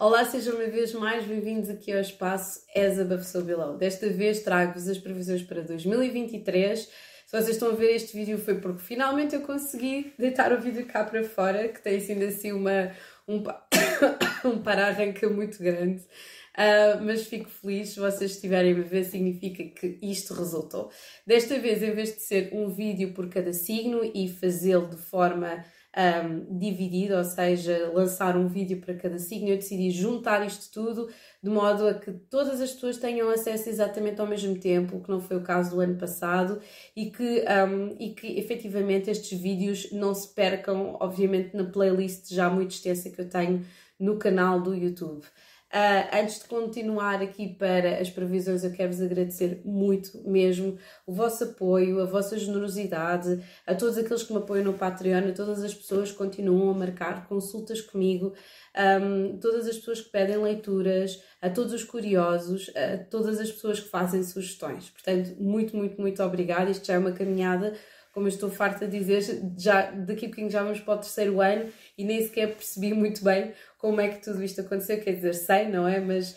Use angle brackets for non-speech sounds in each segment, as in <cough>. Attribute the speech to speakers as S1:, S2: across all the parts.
S1: Olá, sejam uma vez mais bem-vindos aqui ao espaço As Above So Below. Desta vez trago-vos as previsões para 2023. Se vocês estão a ver este vídeo foi porque finalmente eu consegui deitar o vídeo cá para fora, que tem sido assim uma, um, <coughs> um para-arranca muito grande. Uh, mas fico feliz se vocês estiverem a ver, significa que isto resultou. Desta vez, em vez de ser um vídeo por cada signo e fazê-lo de forma um, dividido, ou seja, lançar um vídeo para cada signo, eu decidi juntar isto tudo de modo a que todas as pessoas tenham acesso exatamente ao mesmo tempo, o que não foi o caso do ano passado, e que, um, e que efetivamente estes vídeos não se percam, obviamente, na playlist já muito extensa que eu tenho no canal do YouTube. Uh, antes de continuar aqui para as previsões, eu quero-vos agradecer muito mesmo o vosso apoio, a vossa generosidade, a todos aqueles que me apoiam no Patreon, a todas as pessoas que continuam a marcar consultas comigo, um, todas as pessoas que pedem leituras, a todos os curiosos, a todas as pessoas que fazem sugestões. Portanto, muito, muito, muito obrigada. Isto já é uma caminhada como eu estou farta de dizer, já, daqui a pouquinho já vamos para o terceiro ano e nem sequer percebi muito bem como é que tudo isto aconteceu, quer dizer, sei, não é? Mas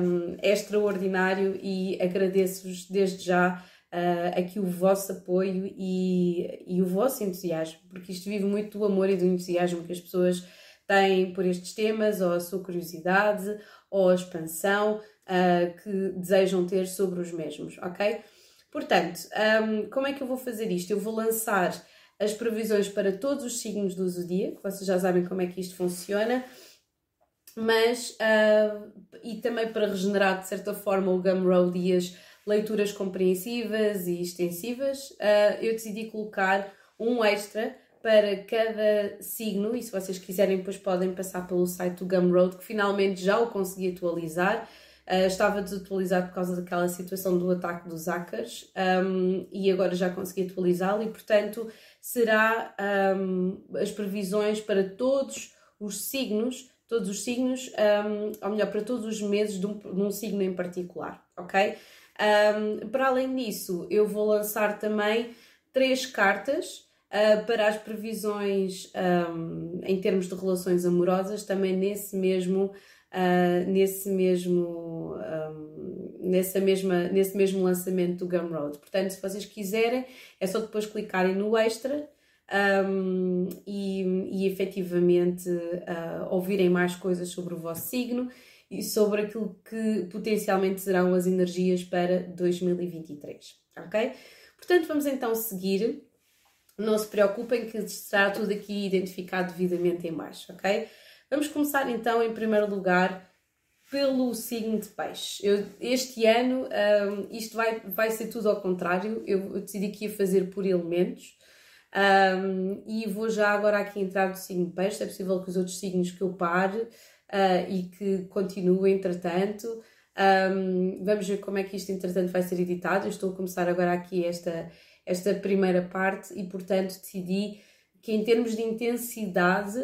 S1: um, é extraordinário e agradeço-vos desde já uh, aqui o vosso apoio e, e o vosso entusiasmo, porque isto vive muito do amor e do entusiasmo que as pessoas têm por estes temas, ou a sua curiosidade, ou a expansão uh, que desejam ter sobre os mesmos, ok? Portanto, um, como é que eu vou fazer isto? Eu vou lançar as previsões para todos os signos do zodíaco, vocês já sabem como é que isto funciona, mas uh, e também para regenerar de certa forma o Gumroad e as leituras compreensivas e extensivas, uh, eu decidi colocar um extra para cada signo e se vocês quiserem depois podem passar pelo site do Gumroad que finalmente já o consegui atualizar. Uh, estava desatualizado por causa daquela situação do ataque dos hackers um, e agora já consegui atualizá-lo e, portanto, será um, as previsões para todos os signos, todos os signos, um, ou melhor, para todos os meses de um, de um signo em particular, ok? para além disso, eu vou lançar também três cartas Uh, para as previsões um, em termos de relações amorosas, também nesse mesmo uh, nesse mesmo um, nessa mesma, nesse mesmo lançamento do Gumroad. Portanto, se vocês quiserem, é só depois clicarem no extra um, e, e efetivamente uh, ouvirem mais coisas sobre o vosso signo e sobre aquilo que potencialmente serão as energias para 2023, ok? Portanto, vamos então seguir. Não se preocupem que estará tudo aqui identificado devidamente em baixo, ok? Vamos começar então, em primeiro lugar, pelo signo de peixe. Eu, este ano um, isto vai, vai ser tudo ao contrário, eu, eu decidi que ia fazer por elementos um, e vou já agora aqui entrar no signo peixe, é possível que os outros signos que eu pare uh, e que continue entretanto. Um, vamos ver como é que isto entretanto vai ser editado. Eu estou a começar agora aqui esta, esta primeira parte e portanto decidi que em termos de intensidade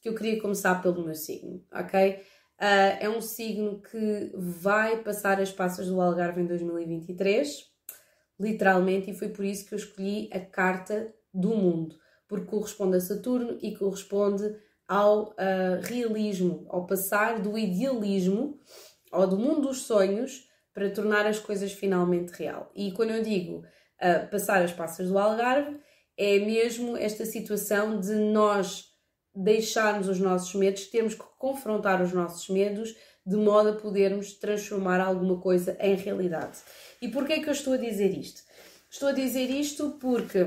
S1: que eu queria começar pelo meu signo, ok? Uh, é um signo que vai passar as passas do Algarve em 2023, literalmente, e foi por isso que eu escolhi a carta do mundo, porque corresponde a Saturno e corresponde ao uh, realismo, ao passar do idealismo ou do mundo dos sonhos para tornar as coisas finalmente real. E quando eu digo uh, passar as passas do Algarve, é mesmo esta situação de nós deixarmos os nossos medos, temos que confrontar os nossos medos de modo a podermos transformar alguma coisa em realidade. E porquê é que eu estou a dizer isto? Estou a dizer isto porque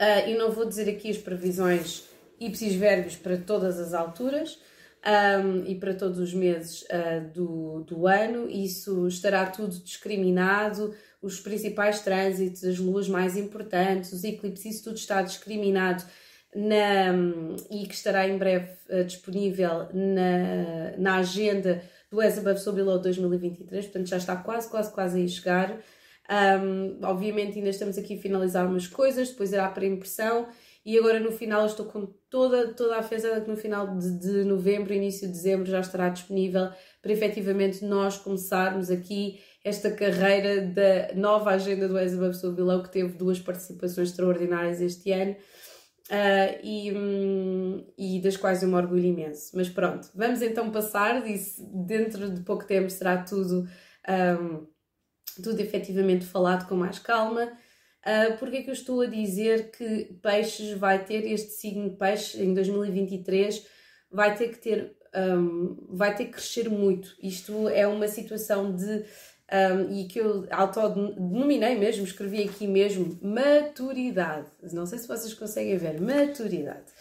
S1: uh, eu não vou dizer aqui as previsões ipsis verbis para todas as alturas um, e para todos os meses uh, do, do ano, isso estará tudo discriminado, os principais trânsitos, as luas mais importantes, os eclipses, isso tudo está discriminado na, e que estará em breve uh, disponível na, na agenda do As Above So Below 2023, portanto já está quase, quase, quase a chegar. Um, obviamente ainda estamos aqui a finalizar umas coisas, depois irá para impressão e agora no final estou com toda, toda a fezada que no final de, de novembro, início de dezembro já estará disponível para efetivamente nós começarmos aqui esta carreira da nova agenda do Above So Below que teve duas participações extraordinárias este ano Uh, e, um, e, das quais eu me orgulho imenso. Mas pronto, vamos então passar, disse, dentro de pouco tempo será tudo, um, tudo efetivamente falado com mais calma. Uh, porque é que eu estou a dizer que peixes vai ter, este signo de em 2023 vai ter que ter, um, vai ter que crescer muito. Isto é uma situação de um, e que eu autodenominei mesmo, escrevi aqui mesmo, maturidade. Não sei se vocês conseguem ver, maturidade.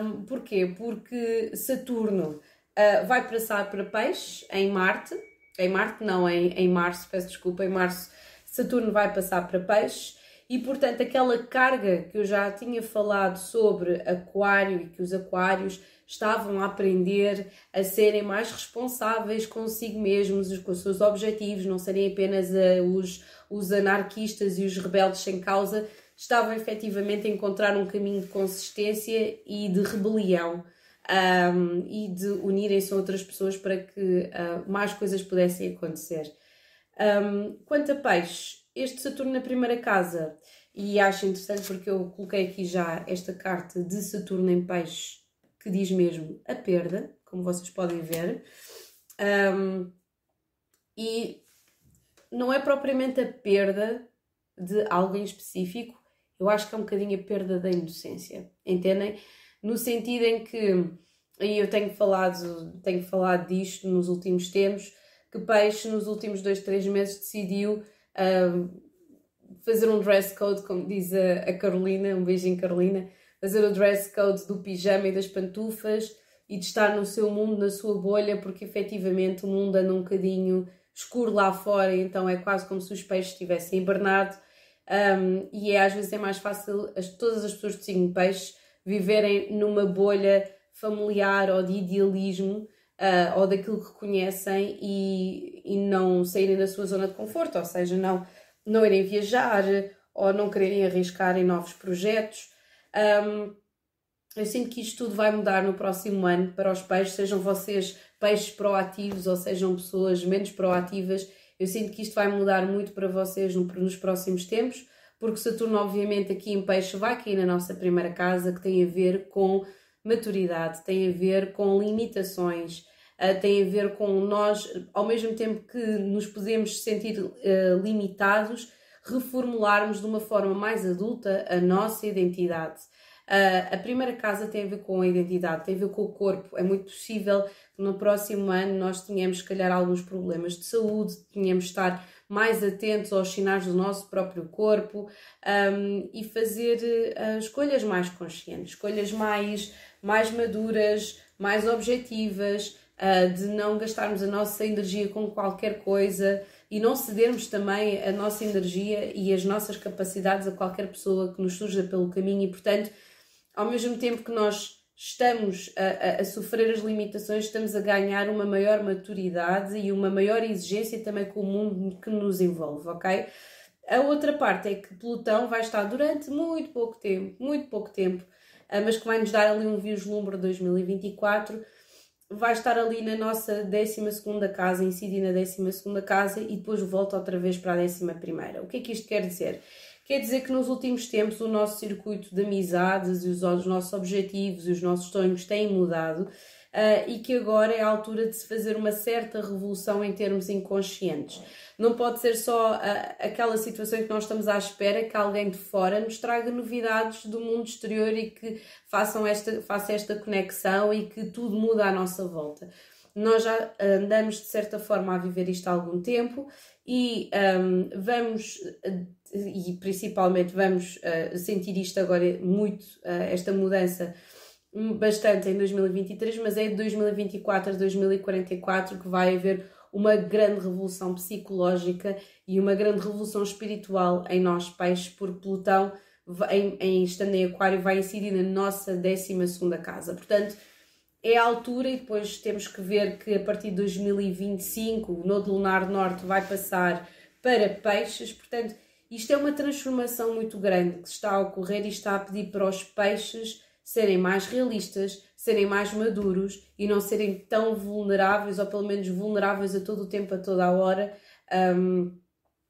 S1: Um, porquê? Porque Saturno uh, vai passar para peixe em Marte, em Marte não, em, em março, peço desculpa, em março Saturno vai passar para peixe e portanto aquela carga que eu já tinha falado sobre aquário e que os aquários estavam a aprender a serem mais responsáveis consigo mesmos, com os seus objetivos, não serem apenas uh, os, os anarquistas e os rebeldes sem causa, estavam efetivamente a encontrar um caminho de consistência e de rebelião. Um, e de unirem-se a outras pessoas para que uh, mais coisas pudessem acontecer. Um, quanto a peixe, este Saturno na primeira casa, e acho interessante porque eu coloquei aqui já esta carta de Saturno em peixe que diz mesmo a perda, como vocês podem ver. Um, e não é propriamente a perda de alguém específico, eu acho que é um bocadinho a perda da inocência, entendem? No sentido em que, e eu tenho falado, tenho falado disto nos últimos tempos, que Peixe nos últimos dois, três meses decidiu fazer um dress code, como diz a, a Carolina, um beijinho Carolina, fazer o dress code do pijama e das pantufas e de estar no seu mundo, na sua bolha, porque efetivamente o mundo anda um bocadinho escuro lá fora, então é quase como se os peixes estivessem hibernado. Um, e é, às vezes é mais fácil as, todas as pessoas de signo peixe viverem numa bolha familiar ou de idealismo uh, ou daquilo que conhecem e, e não saírem da sua zona de conforto, ou seja, não, não irem viajar ou não quererem arriscar em novos projetos. Um, eu sinto que isto tudo vai mudar no próximo ano para os peixes, sejam vocês peixes proativos ou sejam pessoas menos proativas. Eu sinto que isto vai mudar muito para vocês nos próximos tempos, porque Saturno, obviamente, aqui em peixe vai cair na nossa primeira casa, que tem a ver com maturidade, tem a ver com limitações, uh, tem a ver com nós, ao mesmo tempo que nos podemos sentir uh, limitados, reformularmos de uma forma mais adulta a nossa identidade. Uh, a primeira casa tem a ver com a identidade, tem a ver com o corpo. É muito possível que no próximo ano nós tenhamos, se calhar, alguns problemas de saúde, tenhamos de estar mais atentos aos sinais do nosso próprio corpo um, e fazer uh, escolhas mais conscientes, escolhas mais, mais maduras, mais objetivas, uh, de não gastarmos a nossa energia com qualquer coisa e não cedermos também a nossa energia e as nossas capacidades a qualquer pessoa que nos surja pelo caminho. E, portanto, ao mesmo tempo que nós estamos a, a, a, sofrer as limitações, estamos a ganhar uma maior maturidade e uma maior exigência também com o mundo que nos envolve, ok? A outra parte é que Plutão vai estar durante muito pouco tempo, muito pouco tempo, ah, mas que vai nos dar ali um vislumbre de 2024 vai estar ali na nossa 12 casa, incidir na 12 casa e depois volta outra vez para a 11. O que é que isto quer dizer? Quer dizer que nos últimos tempos o nosso circuito de amizades e os, os nossos objetivos e os nossos sonhos têm mudado uh, e que agora é a altura de se fazer uma certa revolução em termos inconscientes. Não pode ser só uh, aquela situação em que nós estamos à espera que alguém de fora nos traga novidades do mundo exterior e que façam esta, faça esta conexão e que tudo muda à nossa volta. Nós já andamos de certa forma a viver isto há algum tempo e um, vamos, e principalmente vamos uh, sentir isto agora muito, uh, esta mudança bastante em 2023, mas é de 2024 a 2044 que vai haver uma grande revolução psicológica e uma grande revolução espiritual em nós peixes, porque Plutão, em, em estando em Aquário, vai incidir na nossa 12 casa. Portanto, é a altura e depois temos que ver que a partir de 2025 o Nodo Lunar Norte vai passar para peixes, portanto, isto é uma transformação muito grande que está a ocorrer e está a pedir para os peixes serem mais realistas, serem mais maduros e não serem tão vulneráveis, ou pelo menos vulneráveis a todo o tempo, a toda a hora, um,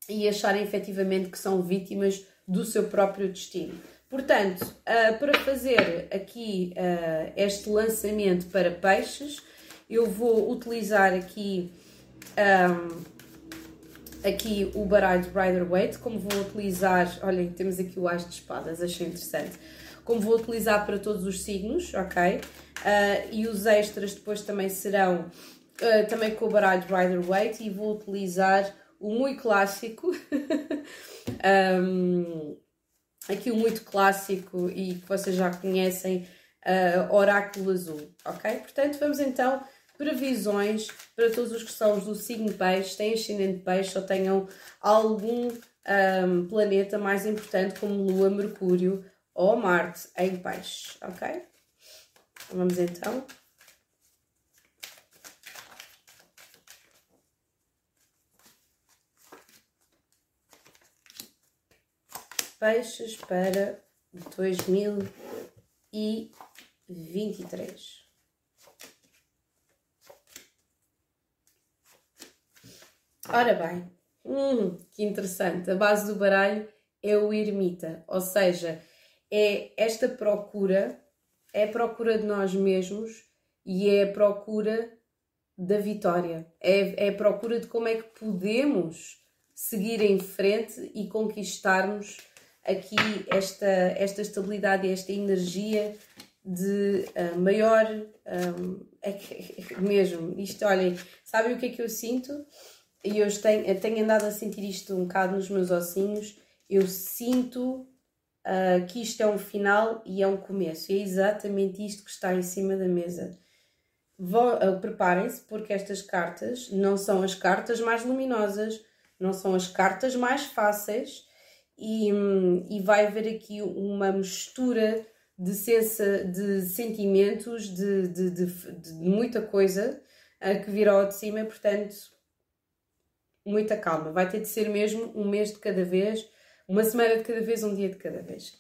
S1: e acharem efetivamente que são vítimas do seu próprio destino. Portanto, uh, para fazer aqui uh, este lançamento para peixes, eu vou utilizar aqui, um, aqui o baralho de Rider Waite, como vou utilizar, olhem, temos aqui o As de Espadas, achei interessante, como vou utilizar para todos os signos, ok? Uh, e os extras depois também serão também com o baralho de Rider Waite e vou utilizar o muito clássico. <laughs> um, aqui o muito clássico e que vocês já conhecem, uh, Oráculo Azul, ok? Portanto, vamos então previsões para todos os que são do signo peixe, têm ascendente peixe ou tenham algum um, planeta mais importante como Lua, Mercúrio ou Marte em peixe, ok? Vamos então peixes para 2023. Ora bem, hum, que interessante. A base do baralho é o ermita, ou seja, é esta procura, é a procura de nós mesmos e é a procura da vitória, é, é a procura de como é que podemos seguir em frente e conquistarmos aqui esta, esta estabilidade e esta energia de uh, maior. Um, <laughs> é que, mesmo, isto, olhem, sabem o que é que eu sinto? E eu tenho, tenho andado a sentir isto um bocado nos meus ossinhos. Eu sinto uh, que isto é um final e é um começo. E é exatamente isto que está em cima da mesa. Uh, Preparem-se, porque estas cartas não são as cartas mais luminosas, não são as cartas mais fáceis e, e vai haver aqui uma mistura de, sensa, de sentimentos, de, de, de, de muita coisa uh, que virá ao de cima, portanto, muita calma. Vai ter de ser mesmo um mês de cada vez, uma semana de cada vez, um dia de cada vez.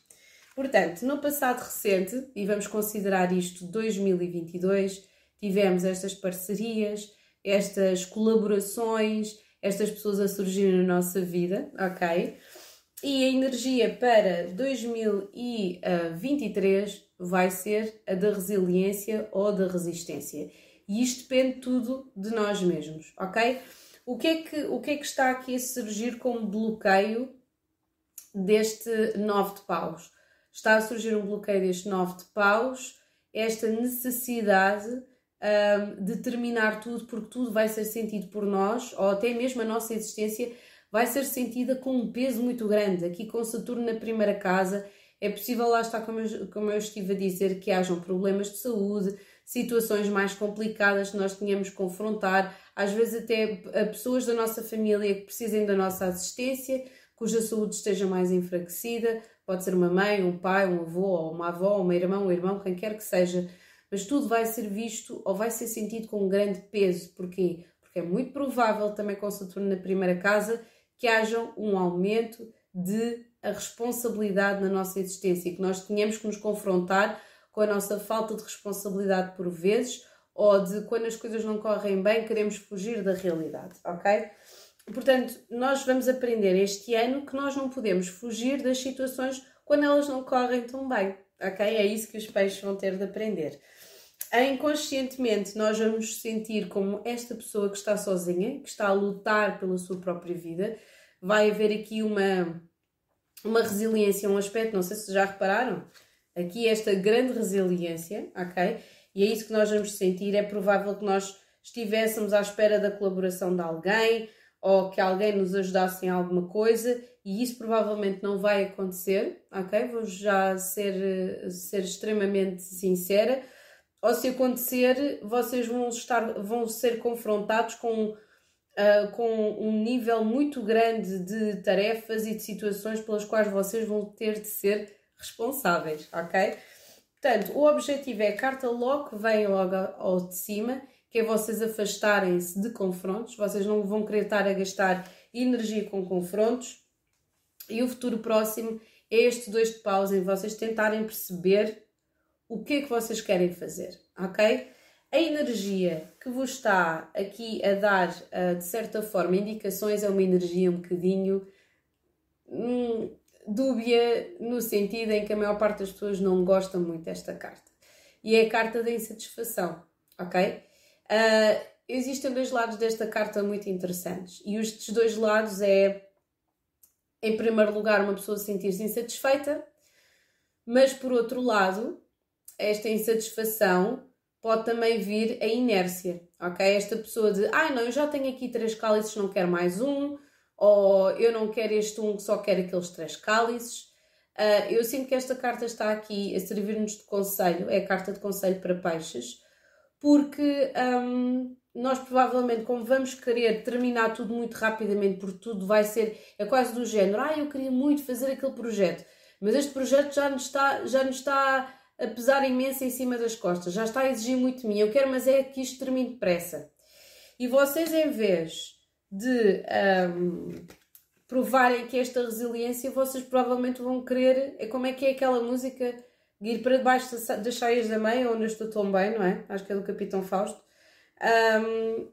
S1: Portanto, no passado recente, e vamos considerar isto 2022, tivemos estas parcerias, estas colaborações, estas pessoas a surgirem na nossa vida, ok? E a energia para 2023 vai ser a da resiliência ou da resistência. E isto depende tudo de nós mesmos, ok? O que é que, o que, é que está aqui a surgir como bloqueio deste 9 de paus? Está a surgir um bloqueio deste 9 de paus, esta necessidade um, de terminar tudo, porque tudo vai ser sentido por nós, ou até mesmo a nossa existência vai ser sentida com um peso muito grande. Aqui com Saturno na primeira casa, é possível, lá está, como eu, como eu estive a dizer, que hajam problemas de saúde, situações mais complicadas que nós tínhamos que confrontar, às vezes até pessoas da nossa família que precisem da nossa assistência, cuja saúde esteja mais enfraquecida, pode ser uma mãe, um pai, um avô, uma avó, uma irmã, um irmão, quem quer que seja, mas tudo vai ser visto ou vai ser sentido com um grande peso. Porquê? Porque é muito provável também com Saturno na primeira casa que haja um aumento de responsabilidade na nossa existência e que nós tenhamos que nos confrontar com a nossa falta de responsabilidade por vezes ou de quando as coisas não correm bem queremos fugir da realidade, ok? Portanto, nós vamos aprender este ano que nós não podemos fugir das situações quando elas não correm tão bem, ok? É isso que os peixes vão ter de aprender. Inconscientemente, nós vamos sentir como esta pessoa que está sozinha, que está a lutar pela sua própria vida, vai haver aqui uma, uma resiliência, um aspecto, não sei se já repararam, aqui esta grande resiliência, ok? E é isso que nós vamos sentir. É provável que nós estivéssemos à espera da colaboração de alguém ou que alguém nos ajudasse em alguma coisa e isso provavelmente não vai acontecer, ok? Vou já ser, ser extremamente sincera ou se acontecer, vocês vão, estar, vão ser confrontados com, uh, com um nível muito grande de tarefas e de situações pelas quais vocês vão ter de ser responsáveis, ok? Portanto, o objetivo é a carta logo vem logo ao de cima, que é vocês afastarem-se de confrontos, vocês não vão querer estar a gastar energia com confrontos, e o futuro próximo é este dois de pausa em vocês tentarem perceber o que é que vocês querem fazer, ok? A energia que vos está aqui a dar, uh, de certa forma, indicações é uma energia um bocadinho hum, dúbia no sentido em que a maior parte das pessoas não gostam muito desta carta. E é a carta da insatisfação, ok? Uh, existem dois lados desta carta muito interessantes. E estes dois lados é, em primeiro lugar, uma pessoa sentir-se insatisfeita, mas por outro lado, esta insatisfação pode também vir a inércia, ok? Esta pessoa de, ai ah, não, eu já tenho aqui três cálices, não quero mais um, ou eu não quero este um, só quero aqueles três cálices. Uh, eu sinto que esta carta está aqui a servir-nos de conselho, é a carta de conselho para peixes, porque um, nós provavelmente, como vamos querer terminar tudo muito rapidamente, porque tudo vai ser, é quase do género, ah, eu queria muito fazer aquele projeto, mas este projeto já nos está, já nos está a pesar imenso em cima das costas, já está a exigir muito de mim. Eu quero, mas é que isto termine depressa. E vocês, em vez de um, provarem que esta resiliência, vocês provavelmente vão querer. É como é que é aquela música de ir para debaixo das cheias da mãe, onde eu estou tão bem, não é? Acho que é do Capitão Fausto. Um,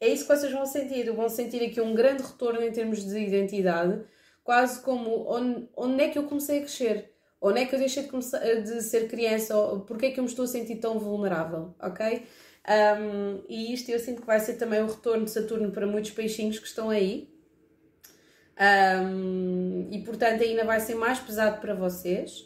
S1: é isso que vocês vão sentir. Vão sentir aqui um grande retorno em termos de identidade, quase como onde, onde é que eu comecei a crescer Onde é que eu deixei de, começar, de ser criança? Ou porquê é que eu me estou a sentir tão vulnerável? Ok? Um, e isto eu sinto que vai ser também o retorno de Saturno para muitos peixinhos que estão aí. Um, e portanto ainda vai ser mais pesado para vocês.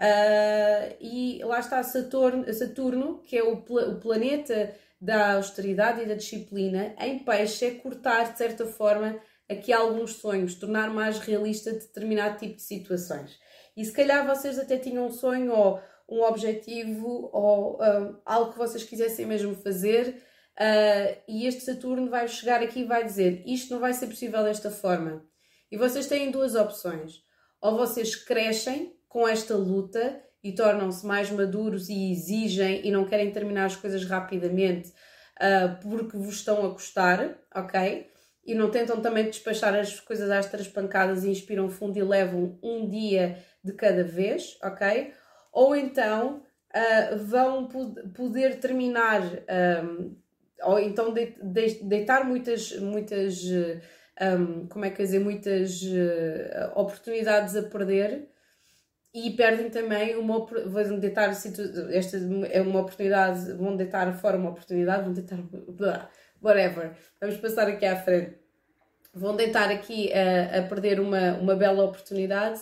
S1: Uh, e lá está Saturno, Saturno que é o, o planeta da austeridade e da disciplina, em peixe é cortar de certa forma aqui alguns sonhos, tornar mais realista determinado tipo de situações. E se calhar vocês até tinham um sonho ou um objetivo ou um, algo que vocês quisessem mesmo fazer, uh, e este Saturno vai chegar aqui e vai dizer: Isto não vai ser possível desta forma. E vocês têm duas opções. Ou vocês crescem com esta luta e tornam-se mais maduros e exigem e não querem terminar as coisas rapidamente uh, porque vos estão a custar, ok? E não tentam também despachar as coisas às três pancadas e inspiram fundo e levam um dia de cada vez, ok? Ou então uh, vão poder terminar, um, ou então de, de, deitar muitas, muitas um, como é que dizer, muitas uh, oportunidades a perder e perdem também uma vão deitar esta é uma oportunidade vão deitar fora uma oportunidade vão deitar whatever. Vamos passar aqui à frente. Vão deitar aqui a, a perder uma, uma bela oportunidade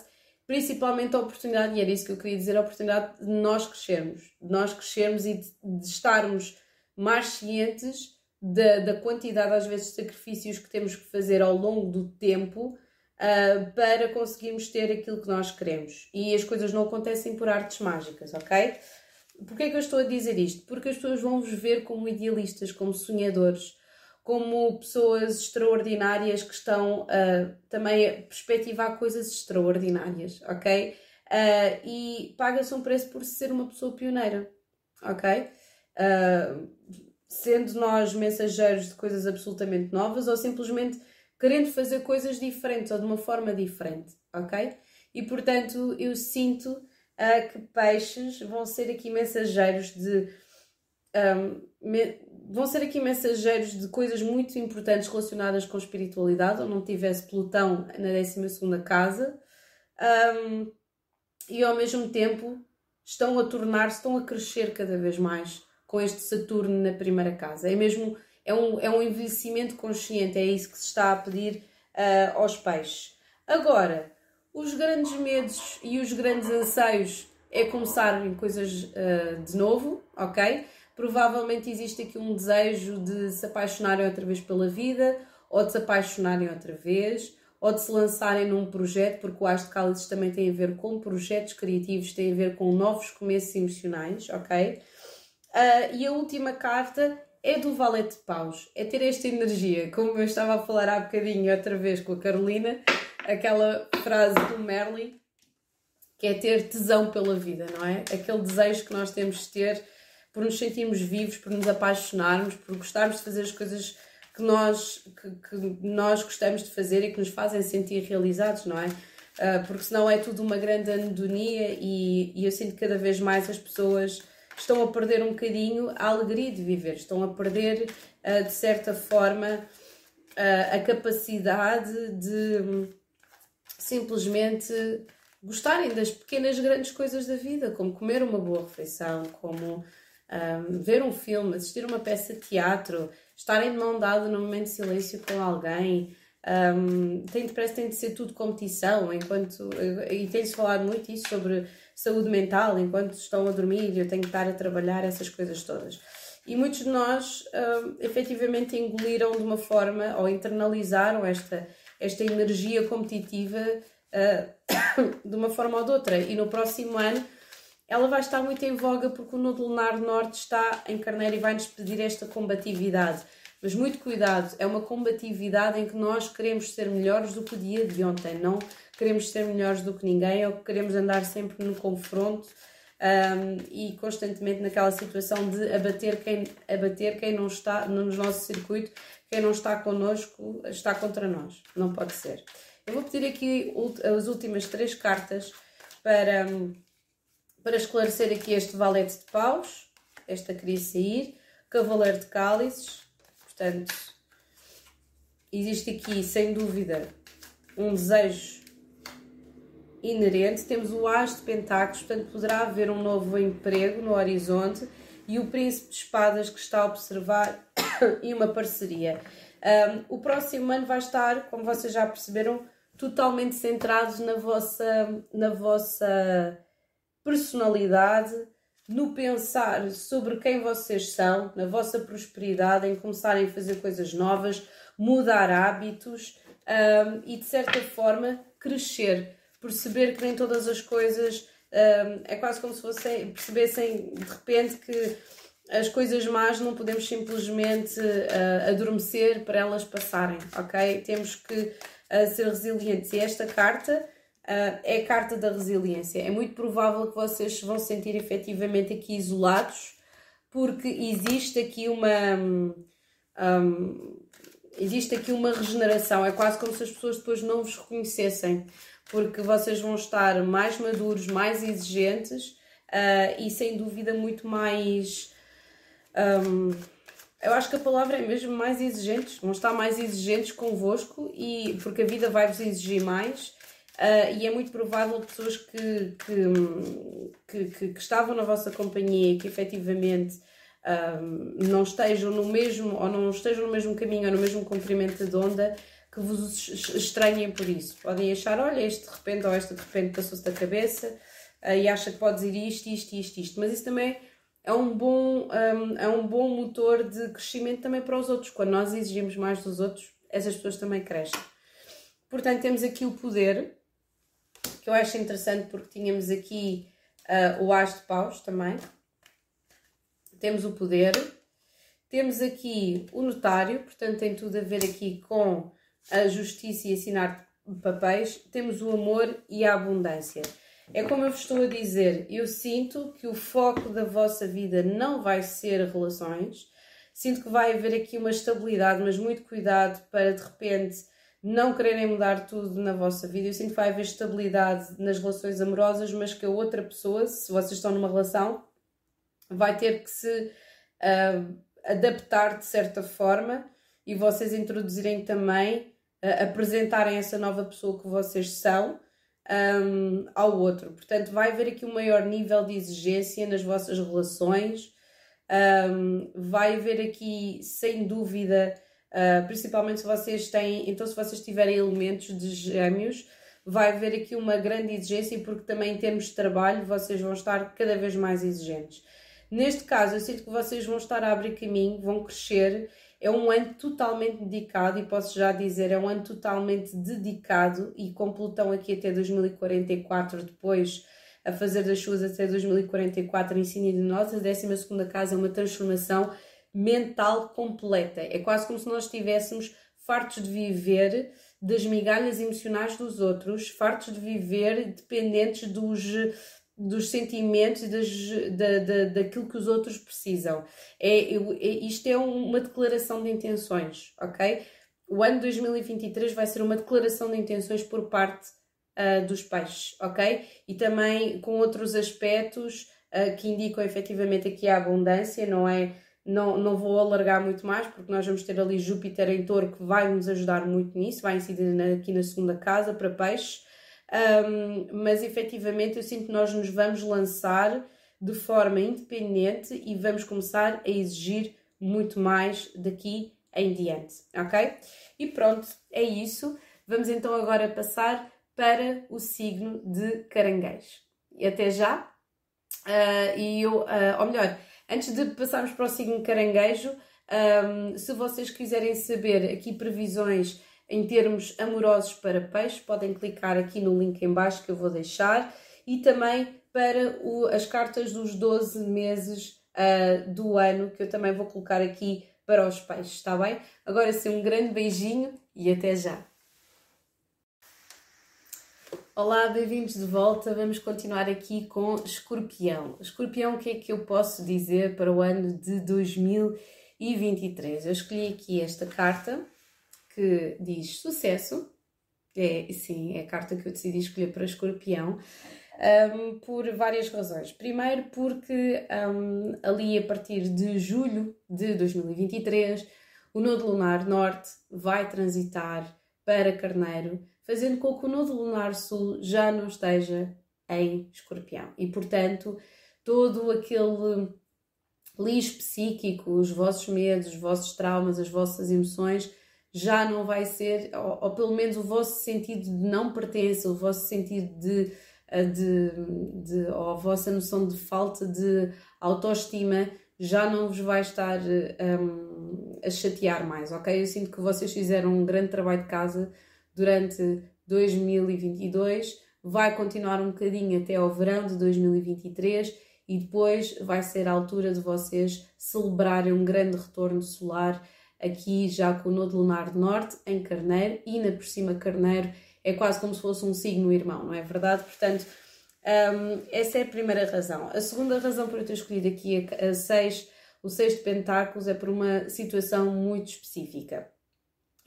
S1: principalmente a oportunidade, e era isso que eu queria dizer, a oportunidade de nós crescermos, de nós crescermos e de, de estarmos mais cientes da, da, quantidade, às vezes, de sacrifícios que temos que fazer ao longo do tempo uh, para conseguirmos ter aquilo que nós queremos. E as coisas não acontecem por artes mágicas, ok? Porquê é que eu estou a dizer isto? Porque as pessoas vão vos ver como idealistas, como sonhadores, como pessoas extraordinárias que estão uh, também a perspectivar coisas extraordinárias, ok? Uh, e paga-se um preço por ser uma pessoa pioneira, ok? Uh, sendo nós mensageiros de coisas absolutamente novas ou simplesmente querendo fazer coisas diferentes ou de uma forma diferente, ok? E portanto eu sinto uh, que peixes vão ser aqui mensageiros de um, vão ser aqui mensageiros de coisas muito importantes relacionadas com espiritualidade, ou não tivesse Plutão na 12 casa, um, e ao mesmo tempo estão a tornar-se, estão a crescer cada vez mais com este Saturno na primeira casa. É mesmo é um, é um envelhecimento consciente, é isso que se está a pedir uh, aos peixes. Agora, os grandes medos e os grandes anseios é começarem coisas uh, de novo, ok? Provavelmente existe aqui um desejo de se apaixonarem outra vez pela vida, ou de se apaixonarem outra vez, ou de se lançarem num projeto, porque o As de Cálices também tem a ver com projetos criativos, tem a ver com novos começos emocionais, ok? Uh, e a última carta é do Valete de Paus, é ter esta energia, como eu estava a falar há bocadinho outra vez com a Carolina, aquela frase do Merlin, que é ter tesão pela vida, não é? Aquele desejo que nós temos de ter por nos sentirmos vivos, por nos apaixonarmos, por gostarmos de fazer as coisas que nós, que, que nós gostamos de fazer e que nos fazem sentir realizados, não é? Uh, porque senão é tudo uma grande anedonia e, e eu sinto que cada vez mais as pessoas estão a perder um bocadinho a alegria de viver, estão a perder, uh, de certa forma, uh, a capacidade de, simplesmente gostarem das pequenas grandes coisas da vida, como comer uma boa refeição, como um, ver um filme, assistir uma peça de teatro, estarem de mão dada num momento de silêncio com alguém. Um, tem, parece que tem de ser tudo competição, enquanto, e tem-se falado muito isso sobre saúde mental, enquanto estão a dormir, eu tenho que estar a trabalhar essas coisas todas. E muitos de nós um, efetivamente engoliram de uma forma ou internalizaram esta, esta energia competitiva uh, <coughs> de uma forma ou de outra. E no próximo ano ela vai estar muito em voga porque o Nudo Lunar Norte está em Carneiro e vai-nos pedir esta combatividade. Mas muito cuidado, é uma combatividade em que nós queremos ser melhores do que o dia de ontem, não queremos ser melhores do que ninguém ou queremos andar sempre no confronto um, e constantemente naquela situação de abater quem, abater quem não está no nosso circuito, quem não está connosco, está contra nós. Não pode ser. Eu vou pedir aqui as últimas três cartas para para esclarecer aqui este valete de paus, esta queria sair, cavaleiro de cálices, portanto, existe aqui sem dúvida um desejo inerente. Temos o as de pentáculos, portanto, poderá haver um novo emprego no horizonte. E o príncipe de espadas que está a observar <coughs> e uma parceria. Um, o próximo ano vai estar, como vocês já perceberam, totalmente centrado na vossa, na vossa personalidade, no pensar sobre quem vocês são, na vossa prosperidade, em começarem a fazer coisas novas, mudar hábitos um, e de certa forma crescer, perceber que nem todas as coisas um, é quase como se fossem percebessem de repente que as coisas más não podemos simplesmente uh, adormecer para elas passarem, ok? Temos que uh, ser resilientes. E esta carta uh, é a carta da resiliência. É muito provável que vocês se vão sentir efetivamente aqui isolados, porque existe aqui uma. Um, existe aqui uma regeneração. É quase como se as pessoas depois não vos reconhecessem, porque vocês vão estar mais maduros, mais exigentes uh, e sem dúvida muito mais. Um, eu acho que a palavra é mesmo mais exigentes, vão estar mais exigentes convosco e porque a vida vai vos exigir mais Uh, e é muito provável pessoas que, que, que, que, estavam na vossa companhia que efetivamente um, não estejam no mesmo ou não estejam no mesmo caminho ou no mesmo comprimento de onda que vos estranhem por isso. Podem achar, olha, este de repente ou esta de repente passou-se da cabeça uh, e acha que pode dizer isto, isto, isto, isto. Mas isso também é um bom, um, é um bom motor de crescimento também para os outros. Quando nós exigimos mais dos outros, essas pessoas também crescem. Portanto, temos aqui o poder que eu acho interessante porque tínhamos aqui uh, o As de Paus também. Temos o poder. Temos aqui o notário, portanto tem tudo a ver aqui com a justiça e assinar papéis. Temos o amor e a abundância. É como eu vos estou a dizer, eu sinto que o foco da vossa vida não vai ser relações. Sinto que vai haver aqui uma estabilidade, mas muito cuidado para de repente não quererem mudar tudo na vossa vida. Eu sinto que vai haver estabilidade nas relações amorosas, mas que a outra pessoa, se vocês estão numa relação, vai ter que se uh, adaptar de certa forma e vocês introduzirem também, uh, apresentarem essa nova pessoa que vocês são um, ao outro. Portanto, vai haver aqui um maior nível de exigência nas vossas relações. Um, vai haver aqui, sem dúvida, Uh, principalmente se vocês têm, então se vocês tiverem elementos de gêmeos, vai haver aqui uma grande exigência porque também em termos de trabalho vocês vão estar cada vez mais exigentes. Neste caso, eu sinto que vocês vão estar a abrir caminho, vão crescer. É um ano totalmente dedicado e posso já dizer, é um ano totalmente dedicado e com Plutão aqui até 2044, depois a fazer das suas até 2044 em signo de nós, a 12 casa é uma transformação mental completa. É quase como se nós estivéssemos fartos de viver das migalhas emocionais dos outros, fartos de viver dependentes dos, dos sentimentos e das, da, da, daquilo que os outros precisam. É, é, isto é uma declaração de intenções, ok? O ano 2023 vai ser uma declaração de intenções por parte uh, dos peixes, ok? E também com outros aspectos uh, que indicam efetivamente aqui a abundância, não é? Não, não vou alargar muito mais, porque nós vamos ter ali Júpiter em touro que vai nos ajudar muito nisso, vai incidir aqui na segunda casa para peixe. um, mas efetivamente eu sinto que nós nos vamos lançar de forma independente e vamos começar a exigir muito mais daqui em diante, ok? E pronto, é isso. Vamos então agora passar para o signo de caranguejo. E até já. Uh, e eu, uh, ou melhor, antes de passarmos para o signo caranguejo, um, se vocês quiserem saber aqui previsões em termos amorosos para peixe, podem clicar aqui no link em baixo que eu vou deixar e também para o, as cartas dos 12 meses uh, do ano, que eu também vou colocar aqui para os peixes, está bem? Agora sim, um grande beijinho e até já! Olá, bem-vindos de volta. Vamos continuar aqui com Escorpião. Escorpião, o que é que eu posso dizer para o ano de 2023? Eu escolhi aqui esta carta que diz sucesso. É, sim, é a carta que eu decidi escolher para Escorpião. Um, por várias razões. Primeiro, porque um, ali a partir de julho de 2023, o Nodo Lunar Norte vai transitar para Carneiro, fazendo com que o Nodo Lunar Sul já não esteja em Escorpião. E, portanto, todo aquele lixo psíquico, os vossos medos, os vossos traumas, as vossas emoções já não vai ser, ou, ou, pelo menos o vosso sentido de não pertença, o vosso sentido de, eh, de, de, ou a vossa noção de falta de autoestima já não vos vai estar um, a chatear mais, ok? Eu sinto que vocês fizeram um grande trabalho de casa durante 2022, vai continuar um bocadinho até ao verão de 2023 e depois vai ser a altura de vocês celebrarem um grande retorno solar aqui já com o Nodo Lunar Norte em Carneiro e na por cima Carneiro é quase como se fosse um signo irmão, não é verdade? Portanto, um, essa é a primeira razão. A segunda razão para eu ter escolhido aqui a, seis, o seis de pentáculos é por uma situação muito específica.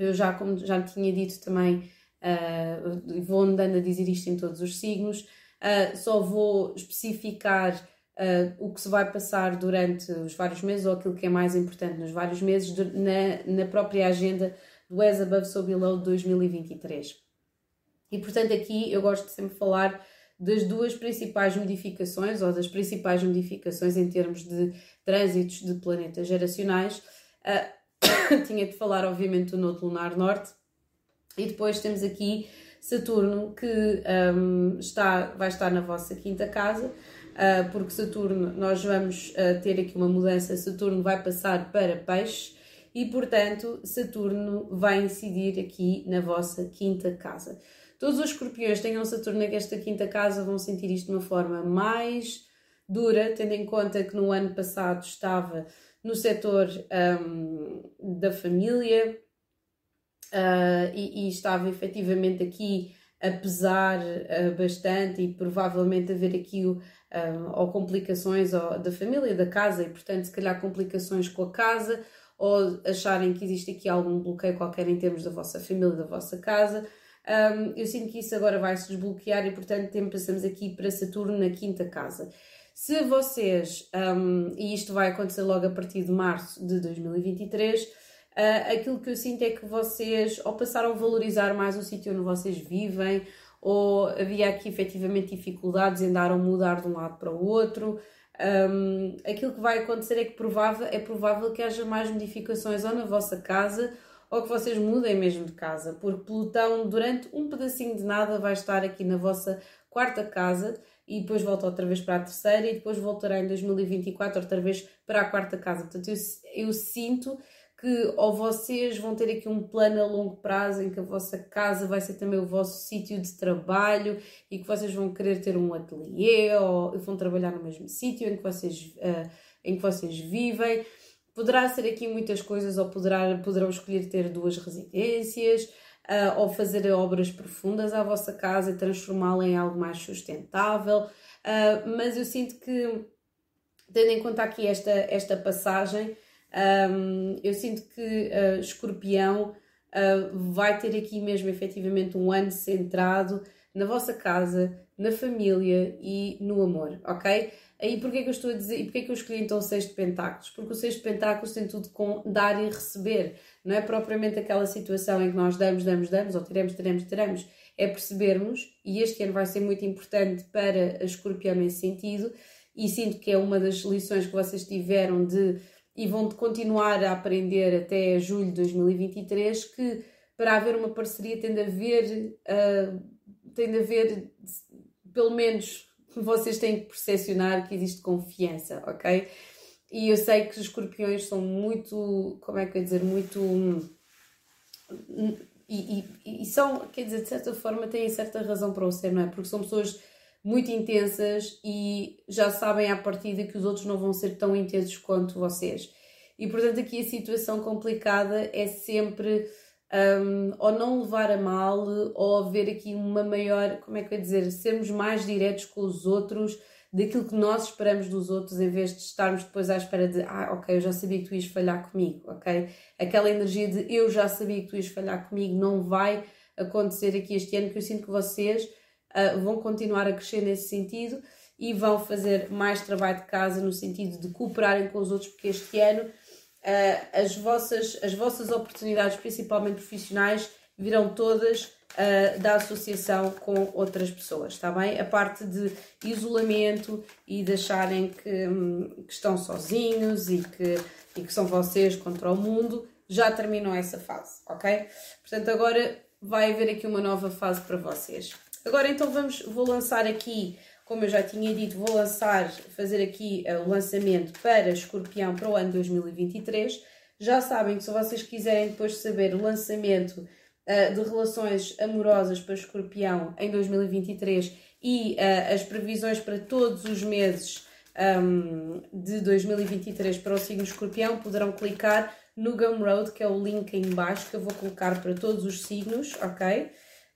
S1: Eu já, como já tinha dito também, uh, vou andando a dizer isto em todos os signos, uh, só vou especificar uh, o que se vai passar durante os vários meses ou aquilo que é mais importante nos vários meses na, na própria agenda do As Above So Below 2023. E portanto aqui eu gosto de sempre falar das duas principais modificações ou das principais modificações em termos de trânsitos de planetas geracionais. Uh, <coughs> tinha de falar obviamente do Nodo Lunar Norte e depois temos aqui Saturno que um, está, vai estar na vossa quinta casa ah, porque Saturno, nós vamos ah, ter aqui uma mudança, Saturno vai passar para Peixe e, portanto, Saturno vai incidir aqui na vossa quinta casa. Todos os escorpiões tenham Saturno nesta quinta casa vão sentir isto de uma forma mais dura, tendo em conta que no ano passado estava no setor um, da família uh, e, e, estava efetivamente aqui a pesar uh, bastante e provavelmente haver aqui um, ou complicações ou, da família, da casa, e portanto, se calhar complicações com a casa, ou acharem que existe aqui algum bloqueio qualquer em termos da vossa família, da vossa casa. Um, eu sinto que isso agora vai se desbloquear e, portanto, passamos aqui para Saturno na quinta casa. Se vocês, um, e isto vai acontecer logo a partir de março de 2023, uh, aquilo que eu sinto é que vocês, ou passaram a valorizar mais o sítio onde vocês vivem, ou havia aqui efetivamente dificuldades em dar ou mudar de um lado para o outro. Um, aquilo que vai acontecer é que provável, é provável que haja mais modificações ou na vossa casa ou que vocês mudem mesmo de casa, porque Plutão durante um pedacinho de nada vai estar aqui na vossa quarta casa e depois volta outra vez para a terceira e depois voltará em 2024 outra vez para a quarta casa. Portanto, eu, eu sinto que ou vocês vão ter aqui um plano a longo prazo em que a vossa casa vai ser também o vosso sítio de trabalho e que vocês vão querer ter um ateliê ou vão trabalhar no mesmo sítio em que vocês uh, em que vocês vivem. Poderá ser aqui muitas coisas ou poderá, poderão escolher ter duas residências uh, ou fazer obras profundas à vossa casa e transformá-la em algo mais sustentável. Uh, mas eu sinto que, tendo em conta aqui esta, esta passagem, um, eu sinto que uh, Escorpião vai ter aqui mesmo efetivamente um ano centrado na vossa casa, na família e no amor, ok? Aí porquê que eu estou a dizer, e porquê que eu escolhi então o Seis de Pentáculos? Porque o Seis de Pentáculos tem tudo com dar e receber, não é propriamente aquela situação em que nós damos, damos, damos, ou tiramos, tiramos, tiramos, é percebermos, e este ano vai ser muito importante para a escorpião nesse sentido, e sinto que é uma das lições que vocês tiveram de e vão continuar a aprender até julho de 2023 que para haver uma parceria tem de haver uh, tem de haver pelo menos vocês têm que percepcionar que existe confiança, ok? E eu sei que os escorpiões são muito, como é que eu ia dizer, muito. E, e, e, são, quer dizer, de certa forma têm certa razão para o ser, não é? Porque são pessoas muito intensas e já sabem à partida que os outros não vão ser tão intensos quanto vocês. E portanto, aqui a situação complicada é sempre um, ou não levar a mal, ou haver aqui uma maior, como é que eu ia dizer, sermos mais diretos com os outros, daquilo que nós esperamos dos outros, em vez de estarmos depois à espera de, ah, ok, eu já sabia que tu ias falhar comigo, ok? Aquela energia de eu já sabia que tu ias falhar comigo não vai acontecer aqui este ano, que eu sinto que vocês uh, vão continuar a crescer nesse sentido e vão fazer mais trabalho de casa no sentido de cooperarem com os outros, porque este ano uh, as, vossas, as vossas oportunidades, principalmente profissionais, virão todas uh, da associação com outras pessoas, está bem? A parte de isolamento e de acharem que, um, que estão sozinhos e que, e que são vocês contra o mundo, já terminou essa fase, ok? Portanto, agora vai haver aqui uma nova fase para vocês. Agora então vamos, vou lançar aqui como eu já tinha dito, vou lançar, fazer aqui uh, o lançamento para Escorpião para o ano 2023. Já sabem que se vocês quiserem depois saber o lançamento uh, de relações amorosas para Escorpião em 2023 e uh, as previsões para todos os meses um, de 2023 para o signo Escorpião, poderão clicar no Gumroad, que é o link em baixo que eu vou colocar para todos os signos, ok?